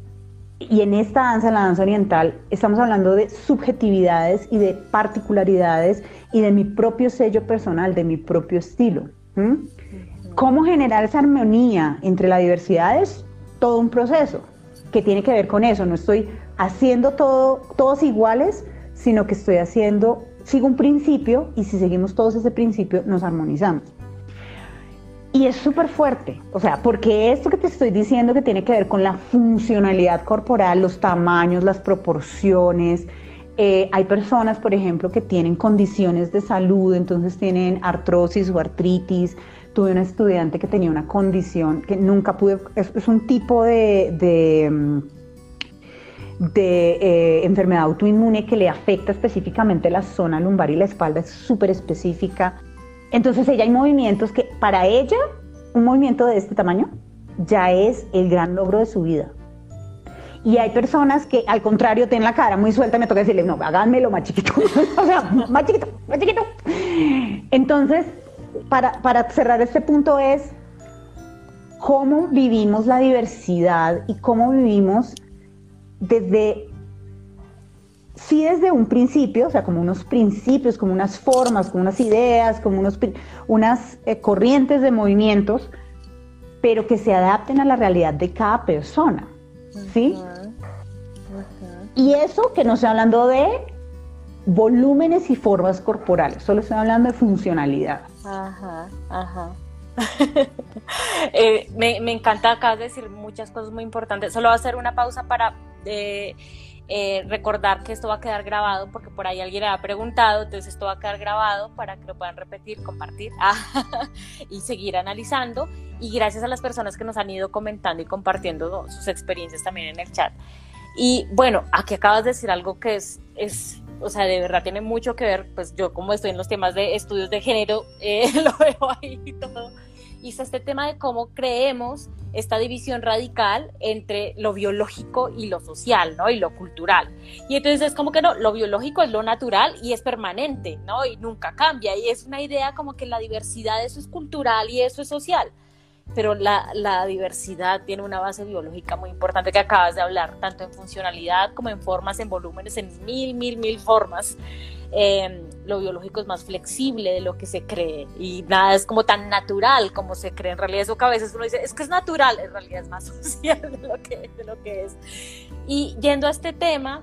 y en esta danza, en la danza oriental, estamos hablando de subjetividades y de particularidades y de mi propio sello personal, de mi propio estilo. ¿Cómo generar esa armonía entre la diversidad? Es todo un proceso que tiene que ver con eso. No estoy haciendo todo, todos iguales, sino que estoy haciendo, sigo un principio y si seguimos todos ese principio, nos armonizamos. Y es súper fuerte, o sea, porque esto que te estoy diciendo que tiene que ver con la funcionalidad corporal, los tamaños, las proporciones. Eh, hay personas, por ejemplo, que tienen condiciones de salud, entonces tienen artrosis o artritis. Tuve una estudiante que tenía una condición que nunca pude, es, un tipo de, de, mm, eh, enfermedad autoinmune que le afecta específicamente la zona lumbar y la espalda, es súper específica entonces ella hay movimientos que para ella, un movimiento de este tamaño ya es el gran logro de su vida. Y hay personas que al contrario tienen la cara muy suelta y me toca decirle, no, háganmelo más chiquito, o sea, más chiquito, más chiquito. Entonces, para, para cerrar este punto es cómo vivimos la diversidad y cómo vivimos desde sí desde un principio, o sea, como unos principios, como unas formas, como unas ideas, como unos, unas eh, corrientes de movimientos, pero que se adapten a la realidad de cada persona, ¿sí? Y eso que no estoy hablando de volúmenes y formas corporales, solo estoy hablando de funcionalidad. Ajá, ajá. Eh, me, me, encanta, acá decir muchas cosas muy importantes. Solo voy a hacer una pausa para... Eh, eh, recordar que esto va a quedar grabado porque por ahí alguien ha preguntado, entonces esto va a quedar grabado para que lo puedan repetir, compartir ah, y seguir analizando. Y gracias a las personas que nos han ido comentando y compartiendo sus experiencias también en el chat. Y bueno, aquí acabas de decir algo que es, es o sea, de verdad tiene mucho que ver, pues yo como estoy en los temas de estudios de género, eh, lo veo ahí todo es este tema de cómo creemos esta división radical entre lo biológico y lo social, ¿no? Y lo cultural. Y entonces es como que no, lo biológico es lo natural y es permanente, ¿no? Y nunca cambia. Y es una idea como que la diversidad eso es cultural y eso es social. Pero la, la diversidad tiene una base biológica muy importante que acabas de hablar, tanto en funcionalidad como en formas, en volúmenes, en mil, mil, mil formas. Em, lo biológico es más flexible de lo que se cree y nada es como tan natural como se cree. En realidad eso que a veces uno dice, es que es natural, en realidad es más social de lo que, de lo que es. Y yendo a este tema,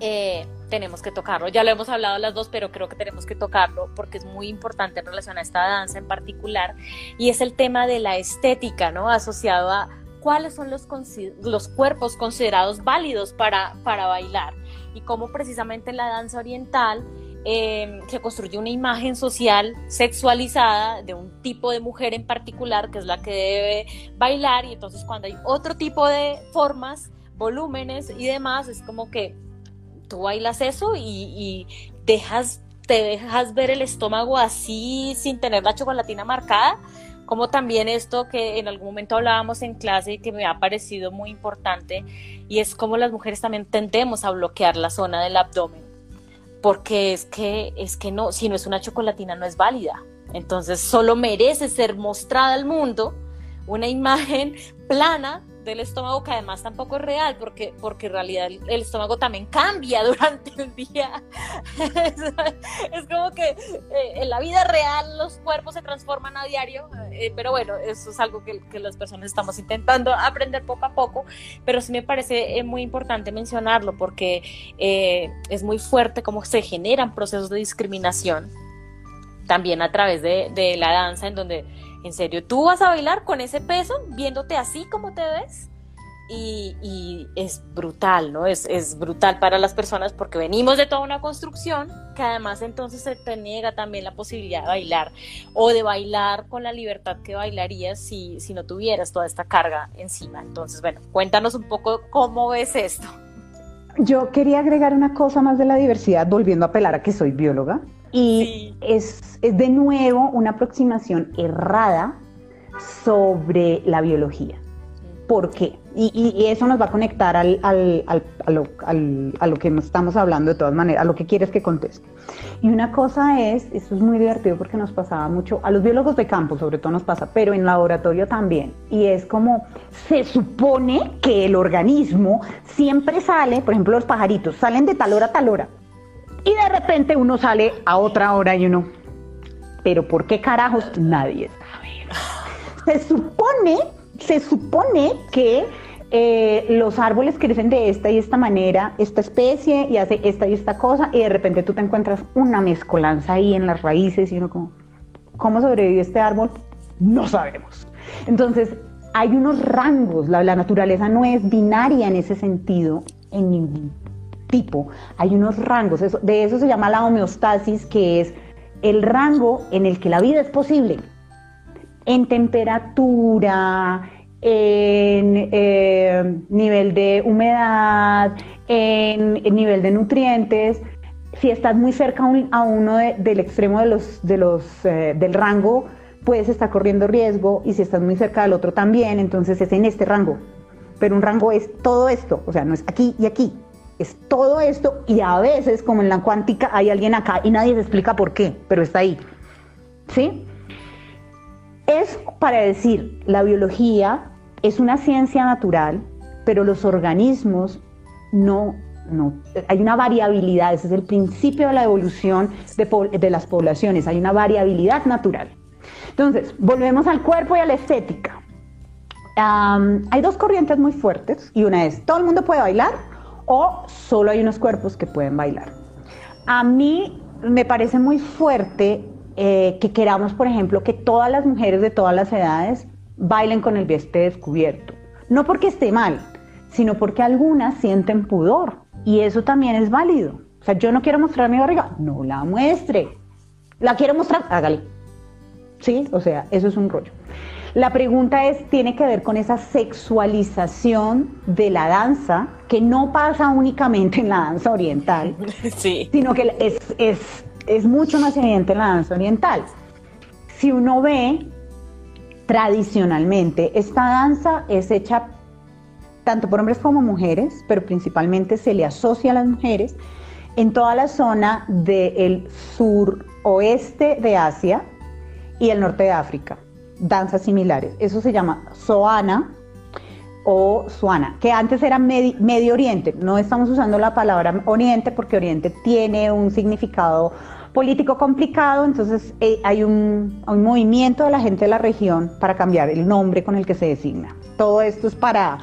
eh, tenemos que tocarlo. Ya lo hemos hablado las dos, pero creo que tenemos que tocarlo porque es muy importante en relación a esta danza en particular. Y es el tema de la estética, ¿no? Asociado a cuáles son los, los cuerpos considerados válidos para, para bailar y cómo precisamente en la danza oriental em, se construye una imagen social sexualizada de un tipo de mujer en particular, que es la que debe bailar, y entonces cuando hay otro tipo de formas, volúmenes y demás, es como que tú bailas eso y, dejas te dejas ver el estómago así sin tener la chocolatina marcada, como también esto que en algún momento hablábamos en clase y que me ha parecido muy importante, y es como las mujeres también tendemos a bloquear la zona del abdomen, porque es que, es que no, si no es una chocolatina no es válida. Entonces solo merece ser mostrada al mundo una imagen plana del estómago que además tampoco es real porque, porque en realidad el, estómago también cambia durante el día. es, como que eh, en la vida real los cuerpos se transforman a diario, eh, pero bueno, eso es algo que, que, las personas estamos intentando aprender poco a poco, pero sí me parece eh, muy importante mencionarlo porque es muy fuerte cómo se generan procesos de discriminación también a través de, de la danza en donde en serio, tú vas a bailar con ese peso, viéndote así como te ves. Y, es brutal, ¿no? Es, es, brutal para las personas porque venimos de toda una construcción que además entonces se te niega también la posibilidad de bailar o de bailar con la libertad que bailarías si, si no tuvieras toda esta carga encima. Entonces, bueno, cuéntanos un poco cómo ves esto. Yo quería agregar una cosa más de la diversidad, volviendo a apelar a que soy bióloga. Y es, de nuevo una aproximación errada sobre la biología. ¿Por qué? Y, eso nos va a conectar al, al, a, lo, a, lo, que nos estamos hablando de todas maneras, a lo que quieres que conteste. Y una cosa es, esto es muy divertido porque nos pasaba mucho, a los biólogos de campo sobre todo nos pasa, pero en laboratorio también. Y es como, se supone que el organismo siempre sale, por ejemplo los pajaritos, salen de tal hora a tal hora. Y de repente uno sale a otra hora y uno, pero ¿por qué carajos? Nadie sabe. Se supone, se supone que eh, los árboles crecen de esta y esta manera, esta especie y hace esta y esta cosa, y de repente tú te encuentras una mezcolanza ahí en las raíces y uno como, ¿cómo sobrevive este árbol? No sabemos. Entonces, hay unos rangos, la, la naturaleza no es binaria en ese sentido en ningún tipo, hay unos rangos, de eso se llama la homeostasis, que es el rango en el que la vida es posible, en temperatura, en eh, nivel de humedad, en, nivel de nutrientes. Si estás muy cerca a uno del extremo de los, eh, del rango, puedes estar corriendo riesgo y si estás muy cerca del otro también, entonces es en este rango. Pero un rango es todo esto, o sea, no es aquí y aquí, es todo esto y a veces, como en la cuántica, hay alguien acá y nadie se explica por qué, pero está ahí. ¿Sí? Es para decir, la biología es una ciencia natural, pero los organismos no, no, hay una variabilidad, ese es el principio de la evolución de, de las poblaciones, hay una variabilidad natural. Entonces, volvemos al cuerpo y a la estética. hay dos corrientes muy fuertes y una es, todo el mundo puede bailar o solo hay unos cuerpos que pueden bailar. A mí me parece muy fuerte eh, que queramos, por ejemplo, que todas las mujeres de todas las edades bailen con el vientre descubierto. No porque esté mal, sino porque algunas sienten pudor y eso también es válido. O sea, yo no quiero mostrar mi barriga, no la muestre. La quiero mostrar, hágale. ¿Sí? O sea, eso es un rollo. La pregunta es, tiene que ver con esa sexualización de la danza, que no pasa únicamente en la danza oriental, sino que es, es mucho más evidente en la danza oriental. Si uno ve tradicionalmente, esta danza es hecha tanto por hombres como mujeres, pero principalmente se le asocia a las mujeres en toda la zona del suroeste de Asia y el norte de África danzas similares. Eso se llama Soana o Suana, que antes era Medio Oriente. No estamos usando la palabra Oriente porque Oriente tiene un significado político complicado, entonces eh, hay, un, movimiento de la gente de la región para cambiar el nombre con el que se designa. Todo esto es para,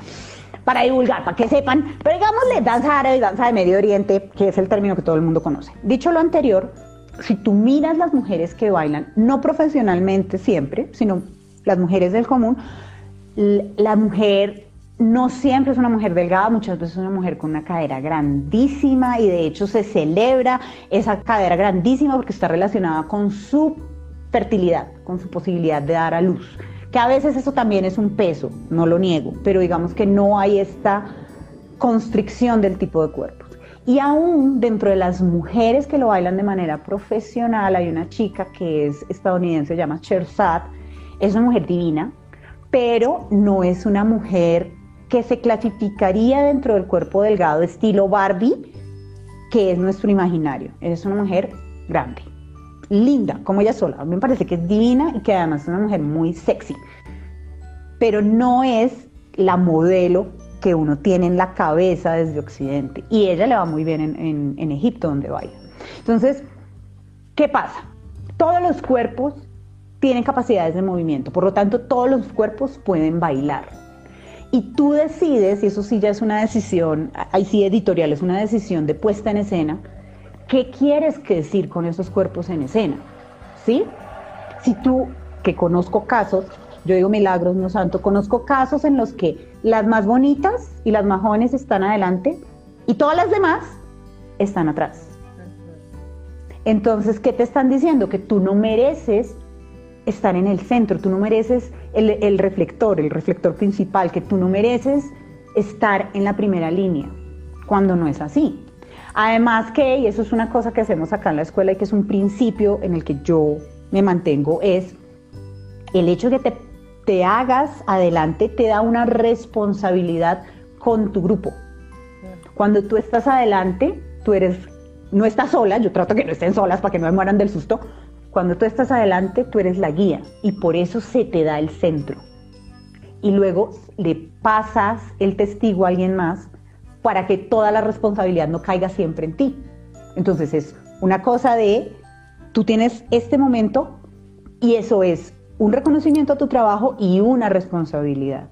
para divulgar, para que sepan, pero digámosle danza árabe y danza de Medio Oriente, que es el término que todo el mundo conoce. Dicho lo anterior, si tú miras las mujeres que bailan, no profesionalmente siempre, sino las mujeres del común, la mujer no siempre es una mujer delgada, muchas veces es una mujer con una cadera grandísima y de hecho se celebra esa cadera grandísima porque está relacionada con su fertilidad, con su posibilidad de dar a luz. Que a veces eso también es un peso, no lo niego, pero digamos que no hay esta constricción del tipo de cuerpos. Y aún dentro de las mujeres que lo bailan de manera profesional, hay una chica que es estadounidense, se llama Sherzad, es una mujer divina, pero no es una mujer que se clasificaría dentro del cuerpo delgado estilo Barbie, que es nuestro imaginario. Es una mujer grande, linda, como ella sola. A mí me parece que es divina y que además es una mujer muy sexy, pero no es la modelo que uno tiene en la cabeza desde Occidente. Y ella le va muy bien en, Egipto, donde baila. Entonces, ¿qué pasa? Todos los cuerpos tienen capacidades de movimiento, por lo tanto todos los cuerpos pueden bailar. Y tú decides, y eso sí ya es una decisión, ahí sí editorial, es una decisión de puesta en escena, ¿qué quieres decir con esos cuerpos en escena? ¿Sí? Si tú, que conozco casos, yo digo milagros, no santo, conozco casos en los que las más bonitas y las más jóvenes están adelante y todas las demás están atrás. Entonces, ¿qué te están diciendo? Que tú no mereces estar en el centro, tú no mereces el, reflector, el reflector principal, que tú no mereces estar en la primera línea, cuando no es así. Además que, y eso es una cosa que hacemos acá en la escuela y que es un principio en el que yo me mantengo, es el hecho de que te, te hagas adelante te da una responsabilidad con tu grupo. Cuando tú estás adelante, tú eres, no estás sola, yo trato que no estén solas para que no me mueran del susto, cuando tú estás adelante, tú eres la guía y por eso se te da el centro. Y luego le pasas el testigo a alguien más para que toda la responsabilidad no caiga siempre en ti. Entonces es una cosa de, tú tienes este momento y eso es un reconocimiento a tu trabajo y una responsabilidad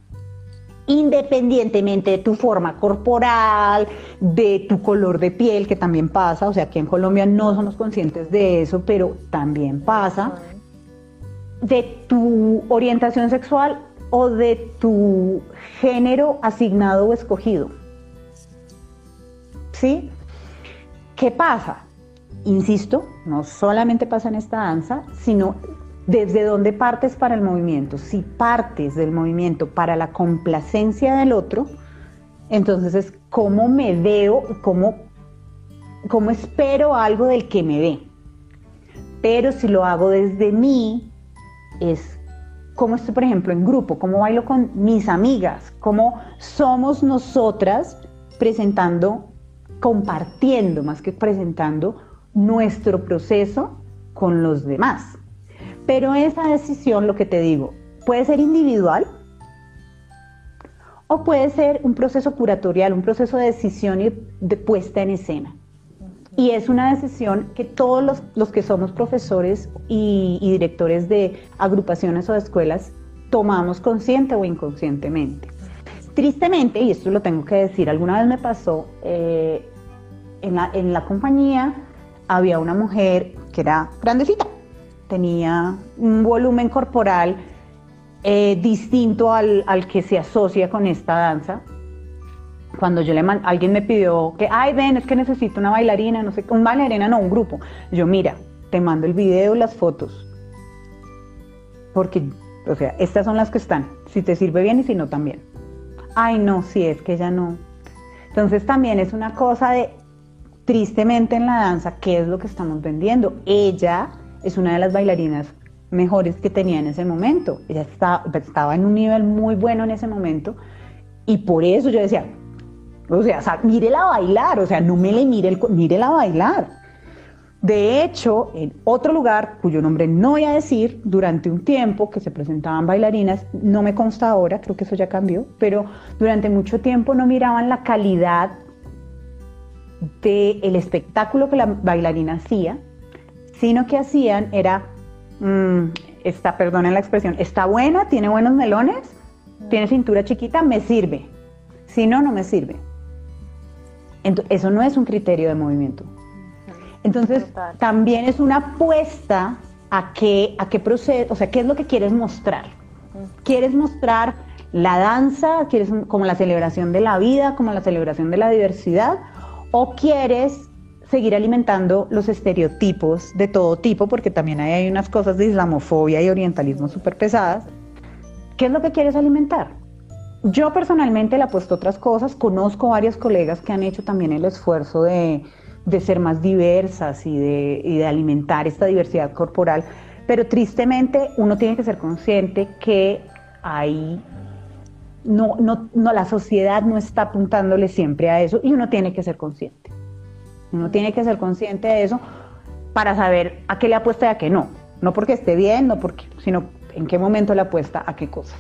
independientemente de tu forma corporal, de tu color de piel, que también pasa, o sea, que en Colombia no somos conscientes de eso, pero también pasa, de tu orientación sexual o de tu género asignado o escogido. ¿Sí? ¿Qué pasa? Insisto, no solamente pasa en esta danza, sino ¿Desde dónde partes para el movimiento? Si partes del movimiento para la complacencia del otro, entonces es cómo me veo, cómo, cómo espero algo del que me ve. Pero si lo hago desde mí, es cómo estoy, por ejemplo, en grupo, cómo bailo con mis amigas, cómo somos nosotras presentando, compartiendo más que presentando nuestro proceso con los demás. Pero esa decisión, lo que te digo, puede ser individual o puede ser un proceso curatorial, un proceso de decisión y de puesta en escena. Y es una decisión que todos los, que somos profesores y, directores de agrupaciones o de escuelas tomamos consciente o inconscientemente. Tristemente, y esto lo tengo que decir, alguna vez me pasó, eh, en, la, en la compañía había una mujer que era grandecita, tenía un volumen corporal eh, distinto al, que se asocia con esta danza. Cuando yo le alguien me pidió que, ay, ven, es que necesito una bailarina, no sé, un bailarina, no, un grupo. Yo, mira, te mando el video, las fotos. Porque, o sea, estas son las que están. Si te sirve bien y si no, también. Ay, no, si es que ya no. Entonces también es una cosa de, tristemente en la danza, ¿qué es lo que estamos vendiendo? Ella es una de las bailarinas mejores que tenía en ese momento. Ella estaba, estaba en un nivel muy bueno en ese momento y por eso yo decía, o sea, mírela bailar, o sea, no me le mire el, mírela bailar. De hecho, en otro lugar, cuyo nombre no voy a decir, durante un tiempo que se presentaban bailarinas, no me consta ahora, creo que eso ya cambió, pero durante mucho tiempo no miraban la calidad del espectáculo que la bailarina hacía, sino que hacían era, mmm, está, perdonen la expresión, está buena, tiene buenos melones, tiene cintura chiquita, me sirve. Si no, no me sirve. eso no es un criterio de movimiento. Entonces, también es una apuesta a qué, a qué proceso, o sea, qué es lo que quieres mostrar. ¿Quieres mostrar la danza, quieres como la celebración de la vida, como la celebración de la diversidad? ¿O quieres seguir alimentando los estereotipos de todo tipo, porque también hay unas cosas de islamofobia y orientalismo súper pesadas. ¿Qué es lo que quieres alimentar? Yo personalmente le apuesto otras cosas, conozco varios colegas que han hecho también el esfuerzo de, ser más diversas y de, y de alimentar esta diversidad corporal, pero tristemente uno tiene que ser consciente que hay no, no, no, la sociedad no está apuntándole siempre a eso y uno tiene que ser consciente. Uno tiene que ser consciente de eso para saber a qué le apuesta y a qué no. No porque esté bien, no porque, sino en qué momento le apuesta a qué cosas.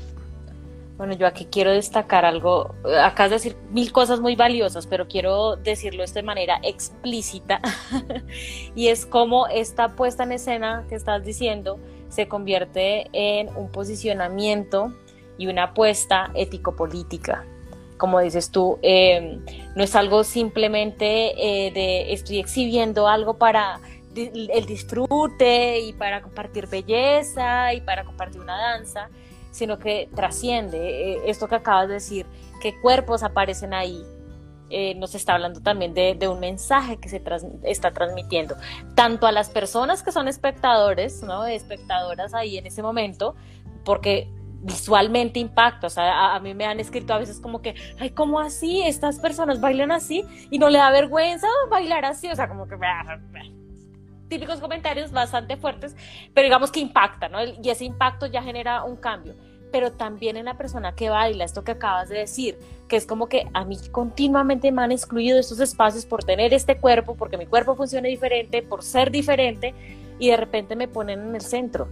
Bueno, yo aquí quiero destacar algo, acá es decir mil cosas muy valiosas, pero quiero decirlo de manera explícita, y es como esta puesta en escena que estás diciendo se convierte en un posicionamiento y una apuesta ético-política. Como dices tú, eh, no es algo simplemente eh, de estoy exhibiendo algo para el disfrute y para compartir belleza y para compartir una danza, sino que trasciende eh, esto que acabas de decir, qué cuerpos aparecen ahí. nos está hablando también de, un mensaje que se está transmitiendo, tanto a las personas que son espectadores, ¿no? espectadoras ahí en ese momento, porque visualmente impacta. O sea, a, mí me han escrito a veces como que, ay, ¿cómo así? Estas personas bailan así y no le da vergüenza bailar así. O sea, como que típicos comentarios bastante fuertes, pero digamos que impactan, ¿no? Y ese impacto ya genera un cambio. Pero también en la persona que baila, esto que acabas de decir, que es como que a mí continuamente me han excluido de estos espacios por tener este cuerpo, porque mi cuerpo funciona diferente, por ser diferente, y de repente me ponen en el centro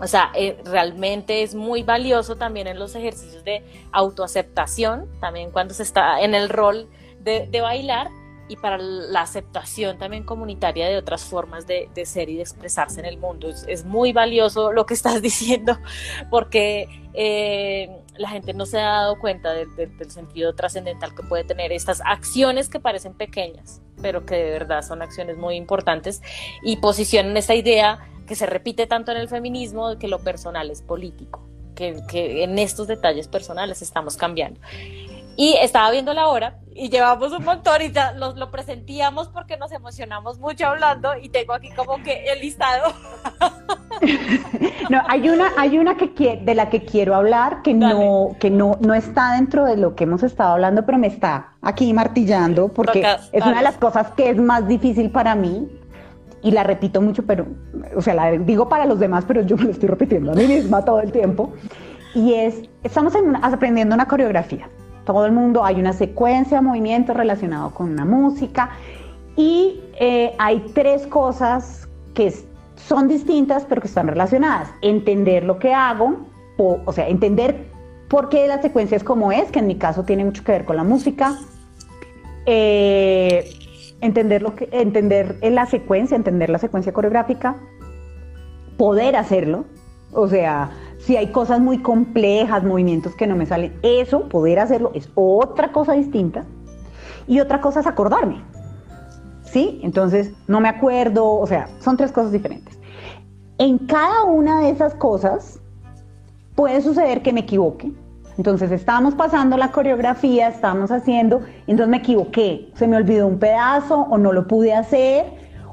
o sea, eh, realmente es muy valioso también en los ejercicios de autoaceptación, también cuando se está en el rol de, bailar y para la aceptación también comunitaria de otras formas de, ser y de expresarse en el mundo. Es, muy valioso lo que estás diciendo porque eh, la gente no se ha dado cuenta del sentido trascendental que puede tener estas acciones que parecen pequeñas, pero que de verdad son acciones muy importantes y posicionan esta idea que se repite tanto en el feminismo, que lo personal es político, que, en estos detalles personales estamos cambiando. Y estaba viendo la hora y llevamos un montón y ya lo, lo presentíamos porque nos emocionamos mucho hablando y tengo aquí como que el listado. No, hay una, hay una que de la que quiero hablar que no, que no, no está dentro de lo que hemos estado hablando, pero me está aquí martillando porque es una de las cosas que es más difícil para mí y la repito mucho, pero, o sea, la digo para los demás, pero yo me lo estoy repitiendo a mí misma todo el tiempo. Y es, estamos aprendiendo una coreografía. Todo el mundo, hay una secuencia de movimientos relacionados con una música y eh, hay tres cosas que son distintas pero que están relacionadas. Entender lo que hago, o, o sea, entender por qué la secuencia es como es, que en mi caso tiene mucho que ver con la música. Eh, entender, lo que, entender la secuencia, entender la secuencia coreográfica, poder hacerlo, o sea, si hay cosas muy complejas, movimientos que no me salen, eso, poder hacerlo, es otra cosa distinta. Y otra cosa es acordarme. ¿Sí? Entonces, no me acuerdo, o sea, son tres cosas diferentes. En cada una de esas cosas puede suceder que me equivoque, entonces estábamos pasando la coreografía, estábamos haciendo, entonces me equivoqué, se me olvidó un pedazo o no lo pude hacer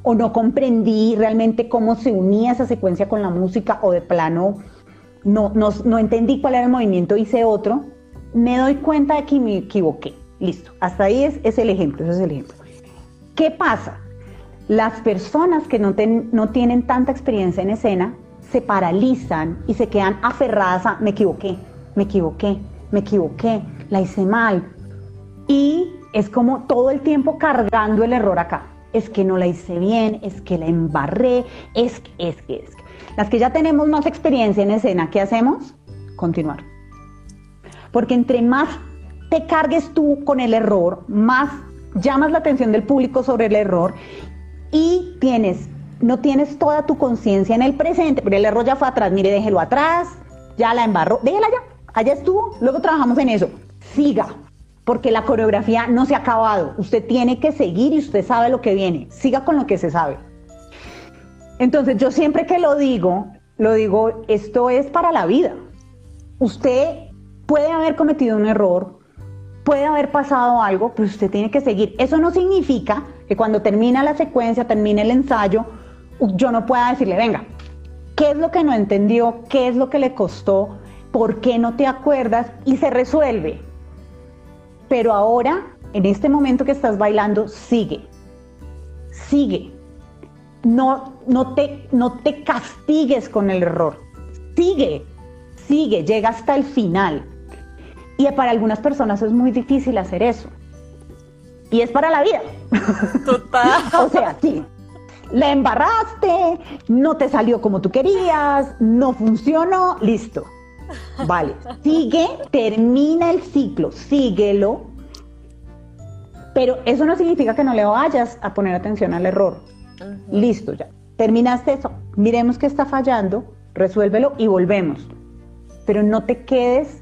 o no comprendí realmente cómo se unía esa secuencia con la música o de plano no, no, entendí cuál era el movimiento, hice otro, me doy cuenta de que me equivoqué. Listo, hasta ahí es, es el ejemplo, ese es el ejemplo. ¿Qué pasa? Las personas que no, no tienen tanta experiencia en escena se paralizan y se quedan aferradas a me equivoqué me equivoqué, me equivoqué, la hice mal. Y es como todo el tiempo cargando el error acá. Es que no la hice bien, es que la embarré, es que, es que, es que. Las que ya tenemos más experiencia en escena, ¿qué hacemos? Continuar. Porque entre más te cargues tú con el error, más llamas la atención del público sobre el error y tienes, no tienes toda tu conciencia en el presente, pero el error ya fue atrás, mire, déjelo atrás, ya la embarró, déjela ya, allá estuvo, luego trabajamos en eso. Siga, porque la coreografía no se ha acabado. Usted tiene que seguir y usted sabe lo que viene. Siga con lo que se sabe. Entonces yo siempre que lo digo, lo digo, esto es para la vida. Usted puede haber cometido un error, puede haber pasado algo, pero usted tiene que seguir. Eso no significa que cuando termina la secuencia, termine el ensayo, yo no pueda decirle, venga, ¿qué es lo que no entendió? ¿Qué es lo que le costó? por qué no te acuerdas y se resuelve. Pero ahora, en este momento que estás bailando, sigue, sigue. No, no, te, no te castigues con el error. Sigue, sigue, llega hasta el final. Y para algunas personas es muy difícil hacer eso. Y es para la vida. Total. o sea, sí. La embarraste, no te salió como tú querías, no funcionó, listo. Vale, sigue, termina el ciclo, síguelo. Pero eso no significa que no le vayas a poner atención al error. Listo, ya. Terminaste eso. Miremos qué está fallando, resuélvelo y volvemos. Pero no te quedes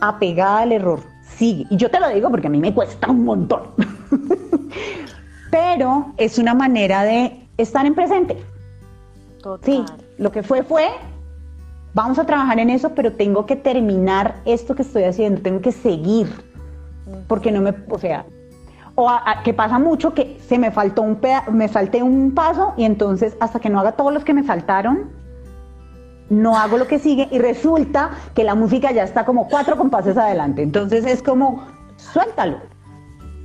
apegada al error. Sigue. Y yo te lo digo porque a mí me cuesta un montón. Pero es una manera de estar en presente. Total. Sí, lo que fue fue. Vamos a trabajar en eso, pero tengo que terminar esto que estoy haciendo, tengo que seguir. Porque no me, o sea, o que pasa mucho que se me faltó un me falté un paso y entonces hasta que no haga todos los que me faltaron, no hago lo que sigue y resulta que la música ya está como cuatro compases adelante. Entonces es como, suéltalo,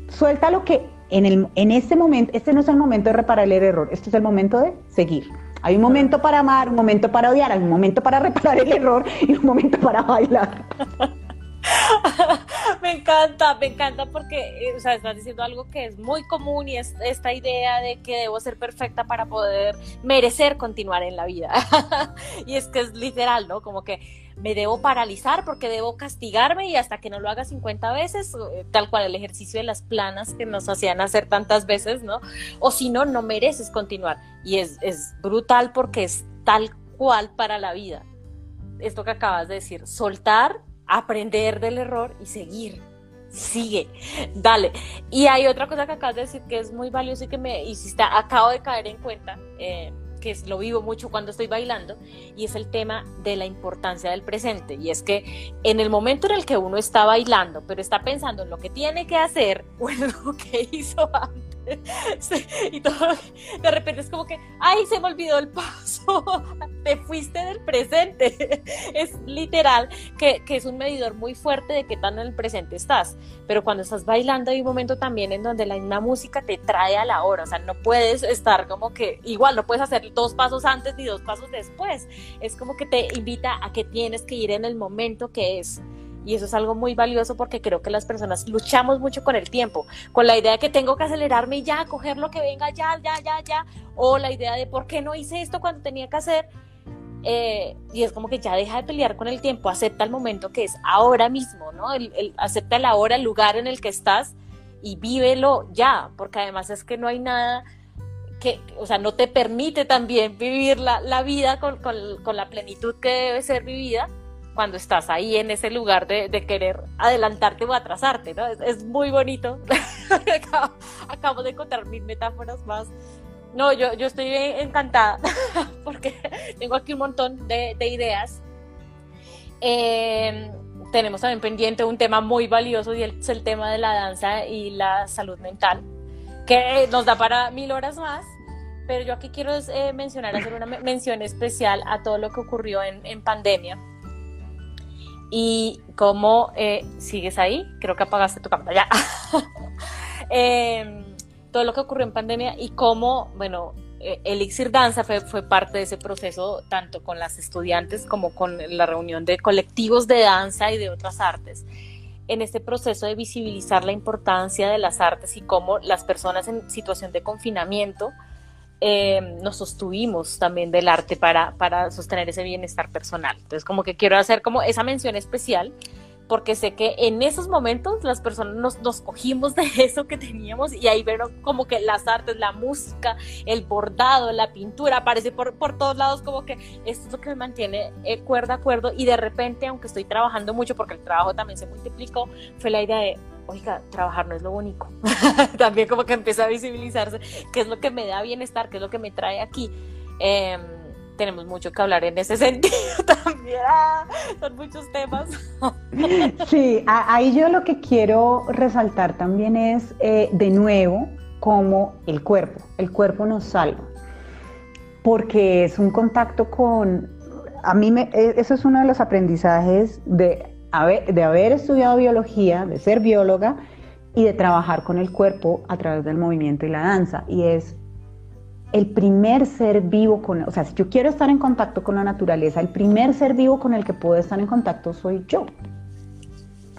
suéltalo que en, el, en este momento, este no es el momento de reparar el error, este es el momento de seguir. Hay un momento para amar, un momento para odiar, hay un momento para reparar el error y un momento para bailar. me encanta, me encanta porque, eh, o sea, estás diciendo algo que es muy común y es esta idea de que debo ser perfecta para poder merecer continuar en la vida. y es que es literal, ¿no? Como que me debo paralizar porque debo castigarme y hasta que no lo haga 50 veces, eh, tal cual el ejercicio de las planas que nos hacían hacer tantas veces, ¿no? O si no, no mereces continuar. Y es, es brutal porque es tal cual para la vida. Esto que acabas de decir, soltar aprender del error y seguir. Sigue, dale. Y hay otra cosa que acabas de decir que es muy valioso y que me hiciste, acabo de caer en cuenta, eh, que lo vivo mucho cuando estoy bailando, y es el tema de la importancia del presente. Y es que en el momento en el que uno está bailando, pero está pensando en lo que tiene que hacer o en lo que hizo antes, y todo, de repente es como que, ay, se me olvidó el paso, te fuiste del presente. Es literal que, que, es un medidor muy fuerte de qué tan en el presente estás. Pero cuando estás bailando hay un momento también en donde la misma música te trae a la hora, o sea, no puedes estar como que, igual, no puedes hacer dos pasos antes ni dos pasos después. Es como que te invita a que tienes que ir en el momento que es. Y eso es algo muy valioso porque creo que las personas luchamos mucho con el tiempo, con la idea de que tengo que acelerarme y ya, coger lo que venga ya, ya, ya, ya, o la idea de por qué no hice esto cuando tenía que hacer. Eh, y es como que ya deja de pelear con el tiempo, acepta el momento que es ahora mismo, ¿no? El, acepta la hora, el lugar en el que estás y vívelo ya, porque además es que no hay nada que, o sea, no te permite también vivir la, la vida con, con, con la plenitud que debe ser vivida cuando estás ahí en ese lugar de, querer adelantarte o atrasarte, ¿no? Es, muy bonito. acabo, de encontrar mil metáforas más. No, yo, yo estoy encantada porque tengo aquí un montón de, ideas. Em, tenemos también pendiente un tema muy valioso y es el tema de la danza y la salud mental, que nos da para mil horas más pero yo aquí quiero eh, mencionar, hacer una mención especial a todo lo que ocurrió en, en pandemia y cómo eh, sigues ahí, creo que apagaste tu cámara ya. Em, todo lo que ocurrió en pandemia y cómo, bueno, eh, Elixir Danza fue, fue, parte de ese proceso, tanto con las estudiantes como con la reunión de colectivos de danza y de otras artes, en este proceso de visibilizar la importancia de las artes y cómo las personas en situación de confinamiento eh, nos sostuvimos también del arte para, para sostener ese bienestar personal. Entonces, como que quiero hacer como esa mención especial porque sé que en esos momentos las personas nos, nos, cogimos de eso que teníamos y ahí vieron como que las artes, la música, el bordado, la pintura, aparece por, por todos lados como que esto es lo que me mantiene eh, cuerda a cuerdo y de repente, aunque estoy trabajando mucho porque el trabajo también se multiplicó, fue la idea de, oiga, trabajar no es lo único. También como que empieza a visibilizarse qué es lo que me da bienestar, qué es lo que me trae aquí. Em, tenemos mucho que hablar en ese sentido también. Ah, son muchos temas. sí, ahí yo lo que quiero resaltar también es, eh, de nuevo, como el cuerpo. El cuerpo nos salva. Porque es un contacto con a mí me, e, eso es uno de los aprendizajes de de haber estudiado biología, de ser bióloga y de trabajar con el cuerpo a través del movimiento y la danza. Y es el primer ser vivo con, o sea, si yo quiero estar en contacto con la naturaleza, el primer ser vivo con el que puedo estar en contacto soy yo.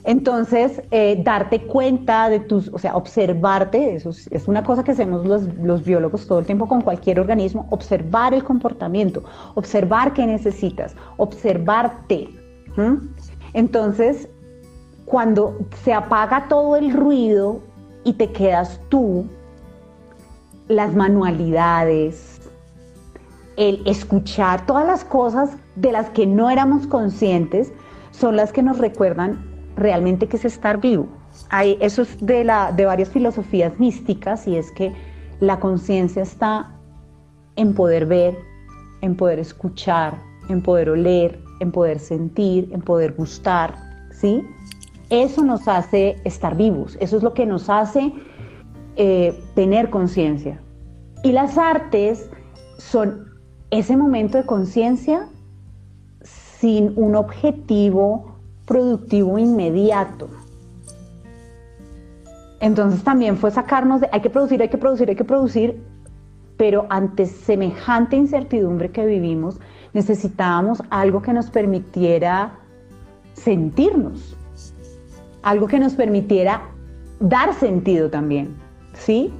Entonces, eh, darte cuenta de tus, o sea, observarte, eso es, una cosa que hacemos los, biólogos todo el tiempo con cualquier organismo, observar el comportamiento, observar qué necesitas, observarte. Entonces, cuando se apaga todo el ruido y te quedas tú, las manualidades, el escuchar, todas las cosas de las que no éramos conscientes, son las que nos recuerdan realmente qué es estar vivo. Hay, eso es de, la, de varias filosofías místicas y es que la conciencia está en poder ver, en poder escuchar, en poder oler, en poder sentir, en poder gustar, ¿sí? Eso nos hace estar vivos, eso es lo que nos hace eh, tener conciencia. Y las artes son ese momento de conciencia sin un objetivo productivo inmediato. Entonces también fue sacarnos de, hay que producir, hay que producir, hay que producir, pero ante semejante incertidumbre que vivimos, necesitábamos algo que nos permitiera sentirnos, algo que nos permitiera dar sentido también, ¿sí?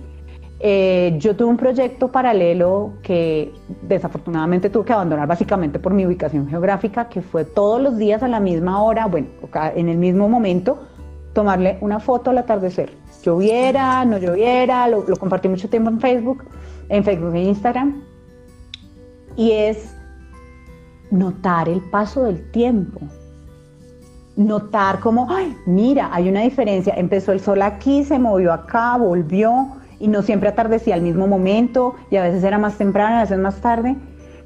Eh, yo tuve un proyecto paralelo que desafortunadamente tuve que abandonar básicamente por mi ubicación geográfica, que fue todos los días a la misma hora, bueno, en el mismo momento, tomarle una foto al atardecer. Lloviera, no lloviera, lo, lo compartí mucho tiempo en Facebook, en Facebook e Instagram. Y es notar el paso del tiempo. Notar como, ay, mira, hay una diferencia. Empezó el sol aquí, se movió acá, volvió y no siempre atardecía al mismo momento y a veces era más temprano, a veces más tarde,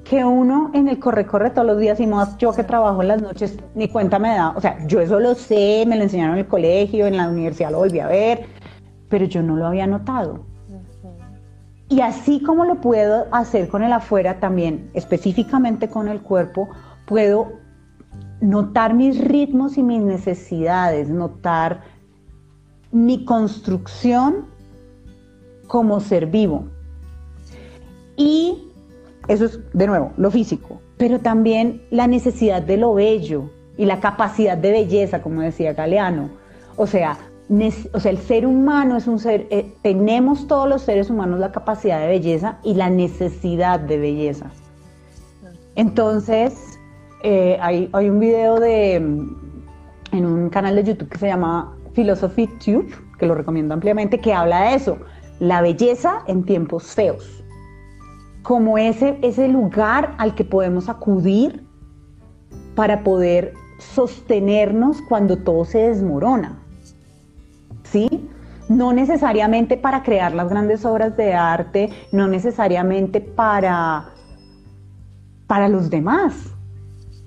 que uno en el corre-corre todos los días y más yo que trabajo en las noches, ni cuenta me da, o sea, yo eso lo sé, me lo enseñaron en el colegio, en la universidad lo volví a ver, pero yo no lo había notado. Y así como lo puedo hacer con el afuera, también específicamente con el cuerpo, puedo notar mis ritmos y mis necesidades, notar mi construcción como ser vivo. Y eso es, de nuevo, lo físico, pero también la necesidad de lo bello y la capacidad de belleza, como decía Galeano. O sea, o sea el ser humano es un ser, eh, tenemos todos los seres humanos la capacidad de belleza y la necesidad de belleza. Entonces, eh, hay, hay, un video de, en un canal de YouTube que se llama Philosophy Tube, que lo recomiendo ampliamente, que habla de eso, la belleza en tiempos feos, como ese, ese lugar al que podemos acudir para poder sostenernos cuando todo se desmorona. ¿Sí? No necesariamente para crear las grandes obras de arte, no necesariamente para, para los demás,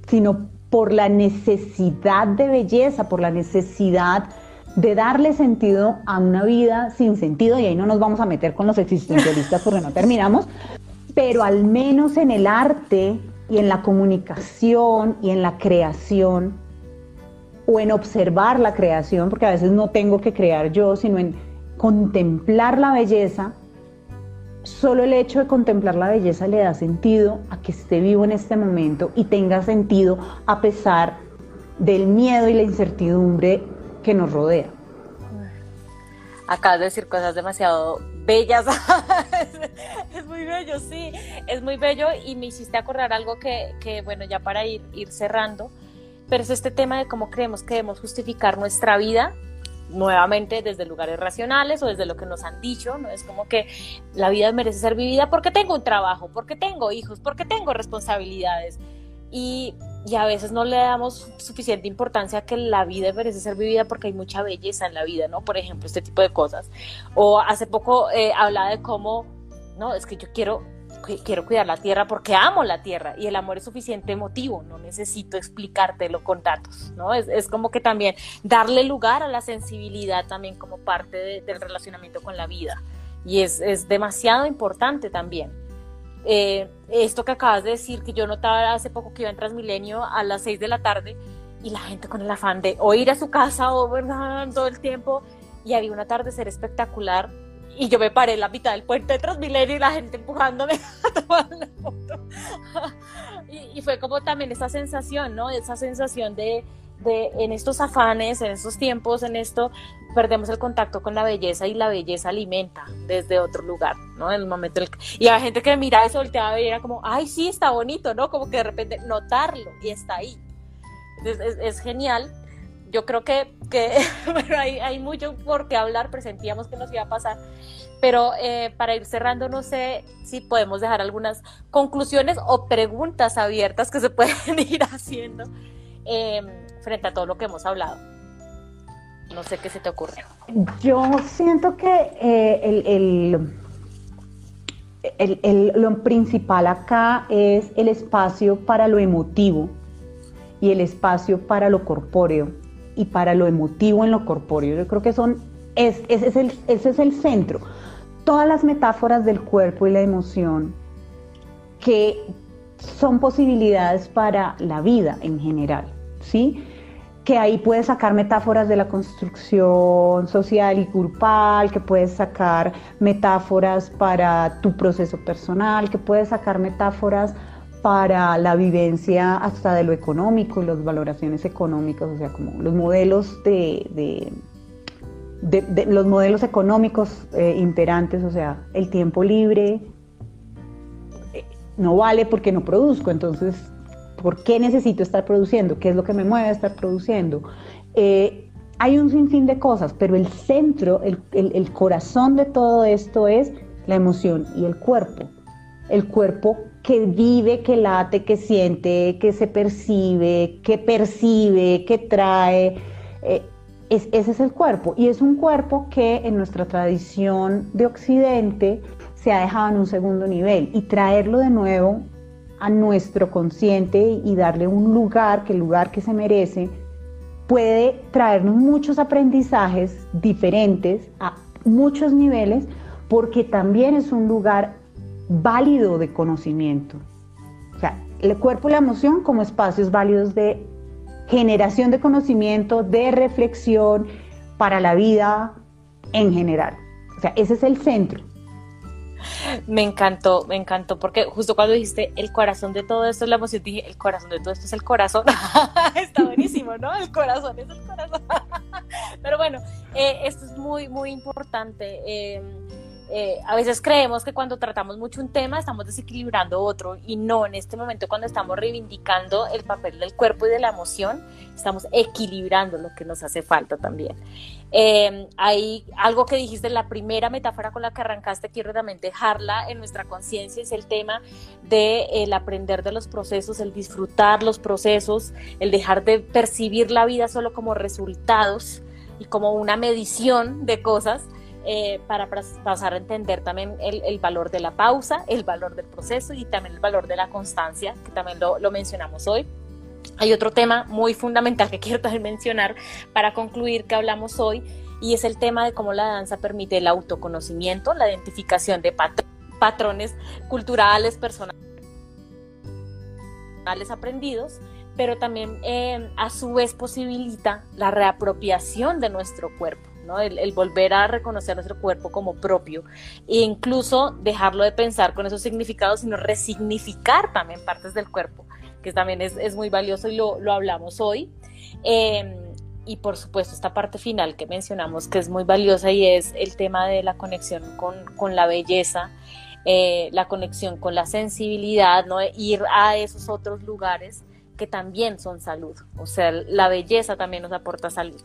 sino por la necesidad de belleza, por la necesidad de darle sentido a una vida sin sentido, y ahí no nos vamos a meter con los existencialistas porque no terminamos, pero al menos en el arte y en la comunicación y en la creación, o en observar la creación, porque a veces no tengo que crear yo, sino en contemplar la belleza, solo el hecho de contemplar la belleza le da sentido a que esté vivo en este momento y tenga sentido a pesar del miedo y la incertidumbre que nos rodea. Acabas de decir cosas demasiado bellas. es, muy bello, sí, es muy bello y me hiciste acordar algo que, que, bueno, ya para ir, ir cerrando, pero es este tema de cómo creemos que debemos justificar nuestra vida nuevamente desde lugares racionales o desde lo que nos han dicho, ¿no? Es como que la vida merece ser vivida porque tengo un trabajo, porque tengo hijos, porque tengo responsabilidades. Y, y, a veces no le damos suficiente importancia a que la vida merece ser vivida porque hay mucha belleza en la vida, ¿no? Por ejemplo, este tipo de cosas. O hace poco eh, hablaba de cómo, no, es que yo quiero, quiero cuidar la tierra porque amo la tierra y el amor es suficiente motivo, no necesito explicártelo con datos, ¿no? Es, es como que también darle lugar a la sensibilidad también como parte del relacionamiento con la vida y es, es demasiado importante también. eh, esto que acabas de decir, que yo notaba hace poco que iba en Transmilenio a las 6 de la tarde y la gente con el afán de o ir a su casa o ¿verdad? todo el tiempo y había un atardecer espectacular y yo me paré en la mitad del puente de Transmilenio y la gente empujándome a tomar la foto. y, y, fue como también esa sensación, ¿no? Esa sensación de, de, en estos afanes, en estos tiempos, en esto, perdemos el contacto con la belleza y la belleza alimenta desde otro lugar, ¿no? En el momento y hay gente que mira eso, volteaba y era como, ay, sí, está bonito, ¿no? Como que de repente notarlo y está ahí. Es, es, es genial. Yo creo que, hay, mucho por qué hablar, presentíamos que nos iba a pasar, pero eh, para ir cerrando, no sé si podemos dejar algunas conclusiones o preguntas abiertas que se pueden ir haciendo eh, frente a todo lo que hemos hablado. No sé qué se te ocurre. Yo siento que eh, lo principal acá es el espacio para lo emotivo y el espacio para lo corpóreo y para lo emotivo en lo corpóreo. Yo creo que son, es, ese, es el, ese es el centro. Todas las metáforas del cuerpo y la emoción que son posibilidades para la vida en general, ¿sí? que ahí puedes sacar metáforas de la construcción social y grupal, que puedes sacar metáforas para tu proceso personal, que puedes sacar metáforas para la vivencia hasta de lo económico y las valoraciones económicas, o sea, como los modelos de, los modelos económicos eh, imperantes, o sea, el tiempo libre eh, no vale porque no produzco, entonces ¿Por qué necesito estar produciendo? ¿Qué es lo que me mueve a estar produciendo? Eh, hay un sinfín de cosas, pero el centro, el, el, corazón de todo esto es la emoción y el cuerpo. El cuerpo que vive, que late, que siente, que se percibe, que percibe, que trae. Eh, es, ese es el cuerpo. Y es un cuerpo que en nuestra tradición de Occidente se ha dejado en un segundo nivel. Y traerlo de nuevo a nuestro consciente y darle un lugar, que el lugar que se merece, puede traernos muchos aprendizajes diferentes a muchos niveles, porque también es un lugar válido de conocimiento. O sea, el cuerpo y la emoción como espacios válidos de generación de conocimiento, de reflexión para la vida en general. O sea, ese es el centro. Me encantó, me encantó, porque justo cuando dijiste el corazón de todo esto es la emoción, dije, el corazón de todo esto es el corazón. Está buenísimo, ¿no? El corazón es el corazón. Pero bueno, eh, esto es muy, muy importante. Eh, eh, a veces creemos que cuando tratamos mucho un tema estamos desequilibrando otro y no, en este momento cuando estamos reivindicando el papel del cuerpo y de la emoción, estamos equilibrando lo que nos hace falta también. Eh, hay algo que dijiste, la primera metáfora con la que arrancaste, quiero también dejarla en nuestra conciencia, es el tema del aprender de los procesos, el disfrutar los procesos, el dejar de percibir la vida solo como resultados y como una medición de cosas, eh, para pasar a entender también el, valor de la pausa, el valor del proceso y también el valor de la constancia, que también lo, mencionamos hoy. Hay otro tema muy fundamental que quiero también mencionar para concluir que hablamos hoy y es el tema de cómo la danza permite el autoconocimiento, la identificación de pat patrones culturales, personales aprendidos, pero también eh, a su vez posibilita la reapropiación de nuestro cuerpo. El, volver a reconocer nuestro cuerpo como propio e incluso dejarlo de pensar con esos significados, sino resignificar también partes del cuerpo, que también es, muy valioso y lo, lo hablamos hoy. Eh, y por supuesto esta parte final que mencionamos que es muy valiosa y es el tema de la conexión con, con la belleza, eh, la conexión con la sensibilidad, ¿no? ir a esos otros lugares que también son salud, o sea, la belleza también nos aporta salud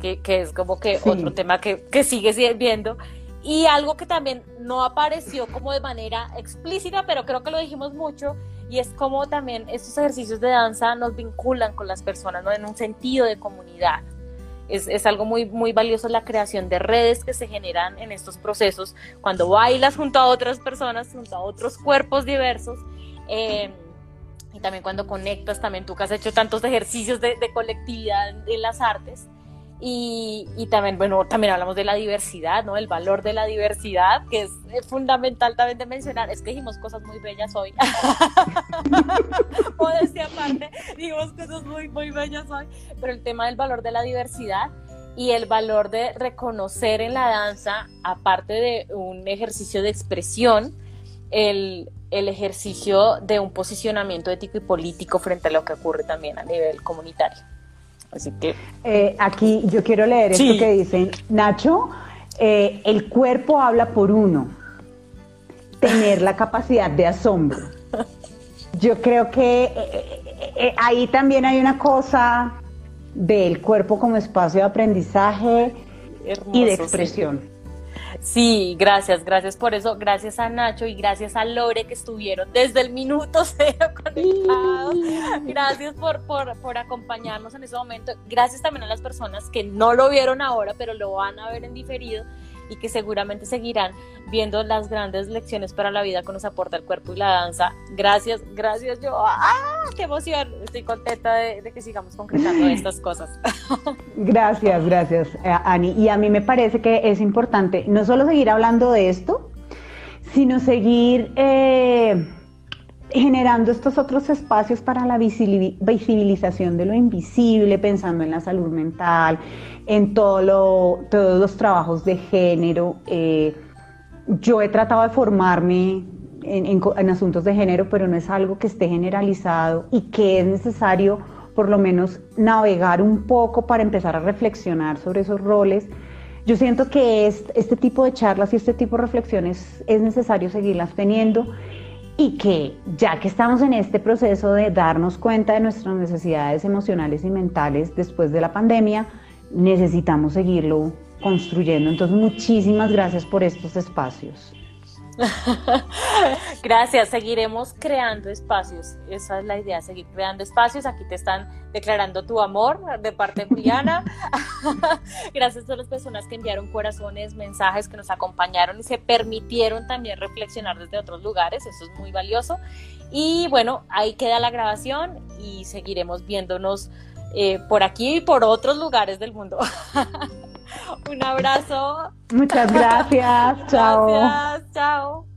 que, que es como que sí. otro tema que, que sigue viendo. Y algo que también no apareció como de manera explícita, pero creo que lo dijimos mucho, y es como también estos ejercicios de danza nos vinculan con las personas, ¿no? En un sentido de comunidad. Es, es, algo muy, muy valioso la creación de redes que se generan en estos procesos cuando bailas junto a otras personas, junto a otros cuerpos diversos. Eh, y también cuando conectas, también tú que has hecho tantos ejercicios de, de colectividad en las artes, Y, también, bueno, también hablamos de la diversidad, ¿no? El valor de la diversidad, que es fundamental también de mencionar. Es que dijimos cosas muy bellas hoy. Modestia aparte, dijimos cosas muy, muy bellas hoy. Pero el tema del valor de la diversidad y el valor de reconocer en la danza, aparte de un ejercicio de expresión, el, el ejercicio de un posicionamiento ético y político frente a lo que ocurre también a nivel comunitario. Así que... Eh, aquí yo quiero leer esto que dicen, Nacho, eh, el cuerpo habla por uno, tener la capacidad de asombro. Yo creo que eh, ahí también hay una cosa del cuerpo como espacio de aprendizaje y de expresión. Sí, gracias, gracias por eso, gracias a Nacho y gracias a Lore que estuvieron desde el minuto cero conectados. Gracias por, por, por acompañarnos en ese momento. Gracias también a las personas que no lo vieron ahora, pero lo van a ver en diferido y que seguramente seguirán viendo las grandes lecciones para la vida que nos aporta el cuerpo y la danza. Gracias, gracias yo. ¡Ah! ¡Qué emoción! Estoy contenta de, que sigamos concretando estas cosas. Gracias, gracias, eh, Ani. Y a mí me parece que es importante no solo seguir hablando de esto, sino seguir... Eh, generando estos otros espacios para la visibilización de lo invisible, pensando en la salud mental, en todo todos los trabajos de género. Eh, yo he tratado de formarme en, asuntos de género, pero no es algo que esté generalizado y que es necesario por lo menos navegar un poco para empezar a reflexionar sobre esos roles. Yo siento que este tipo de charlas y este tipo de reflexiones es necesario seguirlas teniendo y que ya que estamos en este proceso de darnos cuenta de nuestras necesidades emocionales y mentales después de la pandemia, necesitamos seguirlo construyendo. Entonces, muchísimas gracias por estos espacios. Gracias, seguiremos creando espacios. Esa es la idea, seguir creando espacios. Aquí te están declarando tu amor de parte de Juliana. Gracias a las personas que enviaron corazones, mensajes, que nos acompañaron y se permitieron también reflexionar desde otros lugares. Eso es muy valioso. Y bueno, ahí queda la grabación y seguiremos viéndonos eh, por aquí y por otros lugares del mundo. Un abrazo. Muchas gracias. Chao. Gracias. Chao.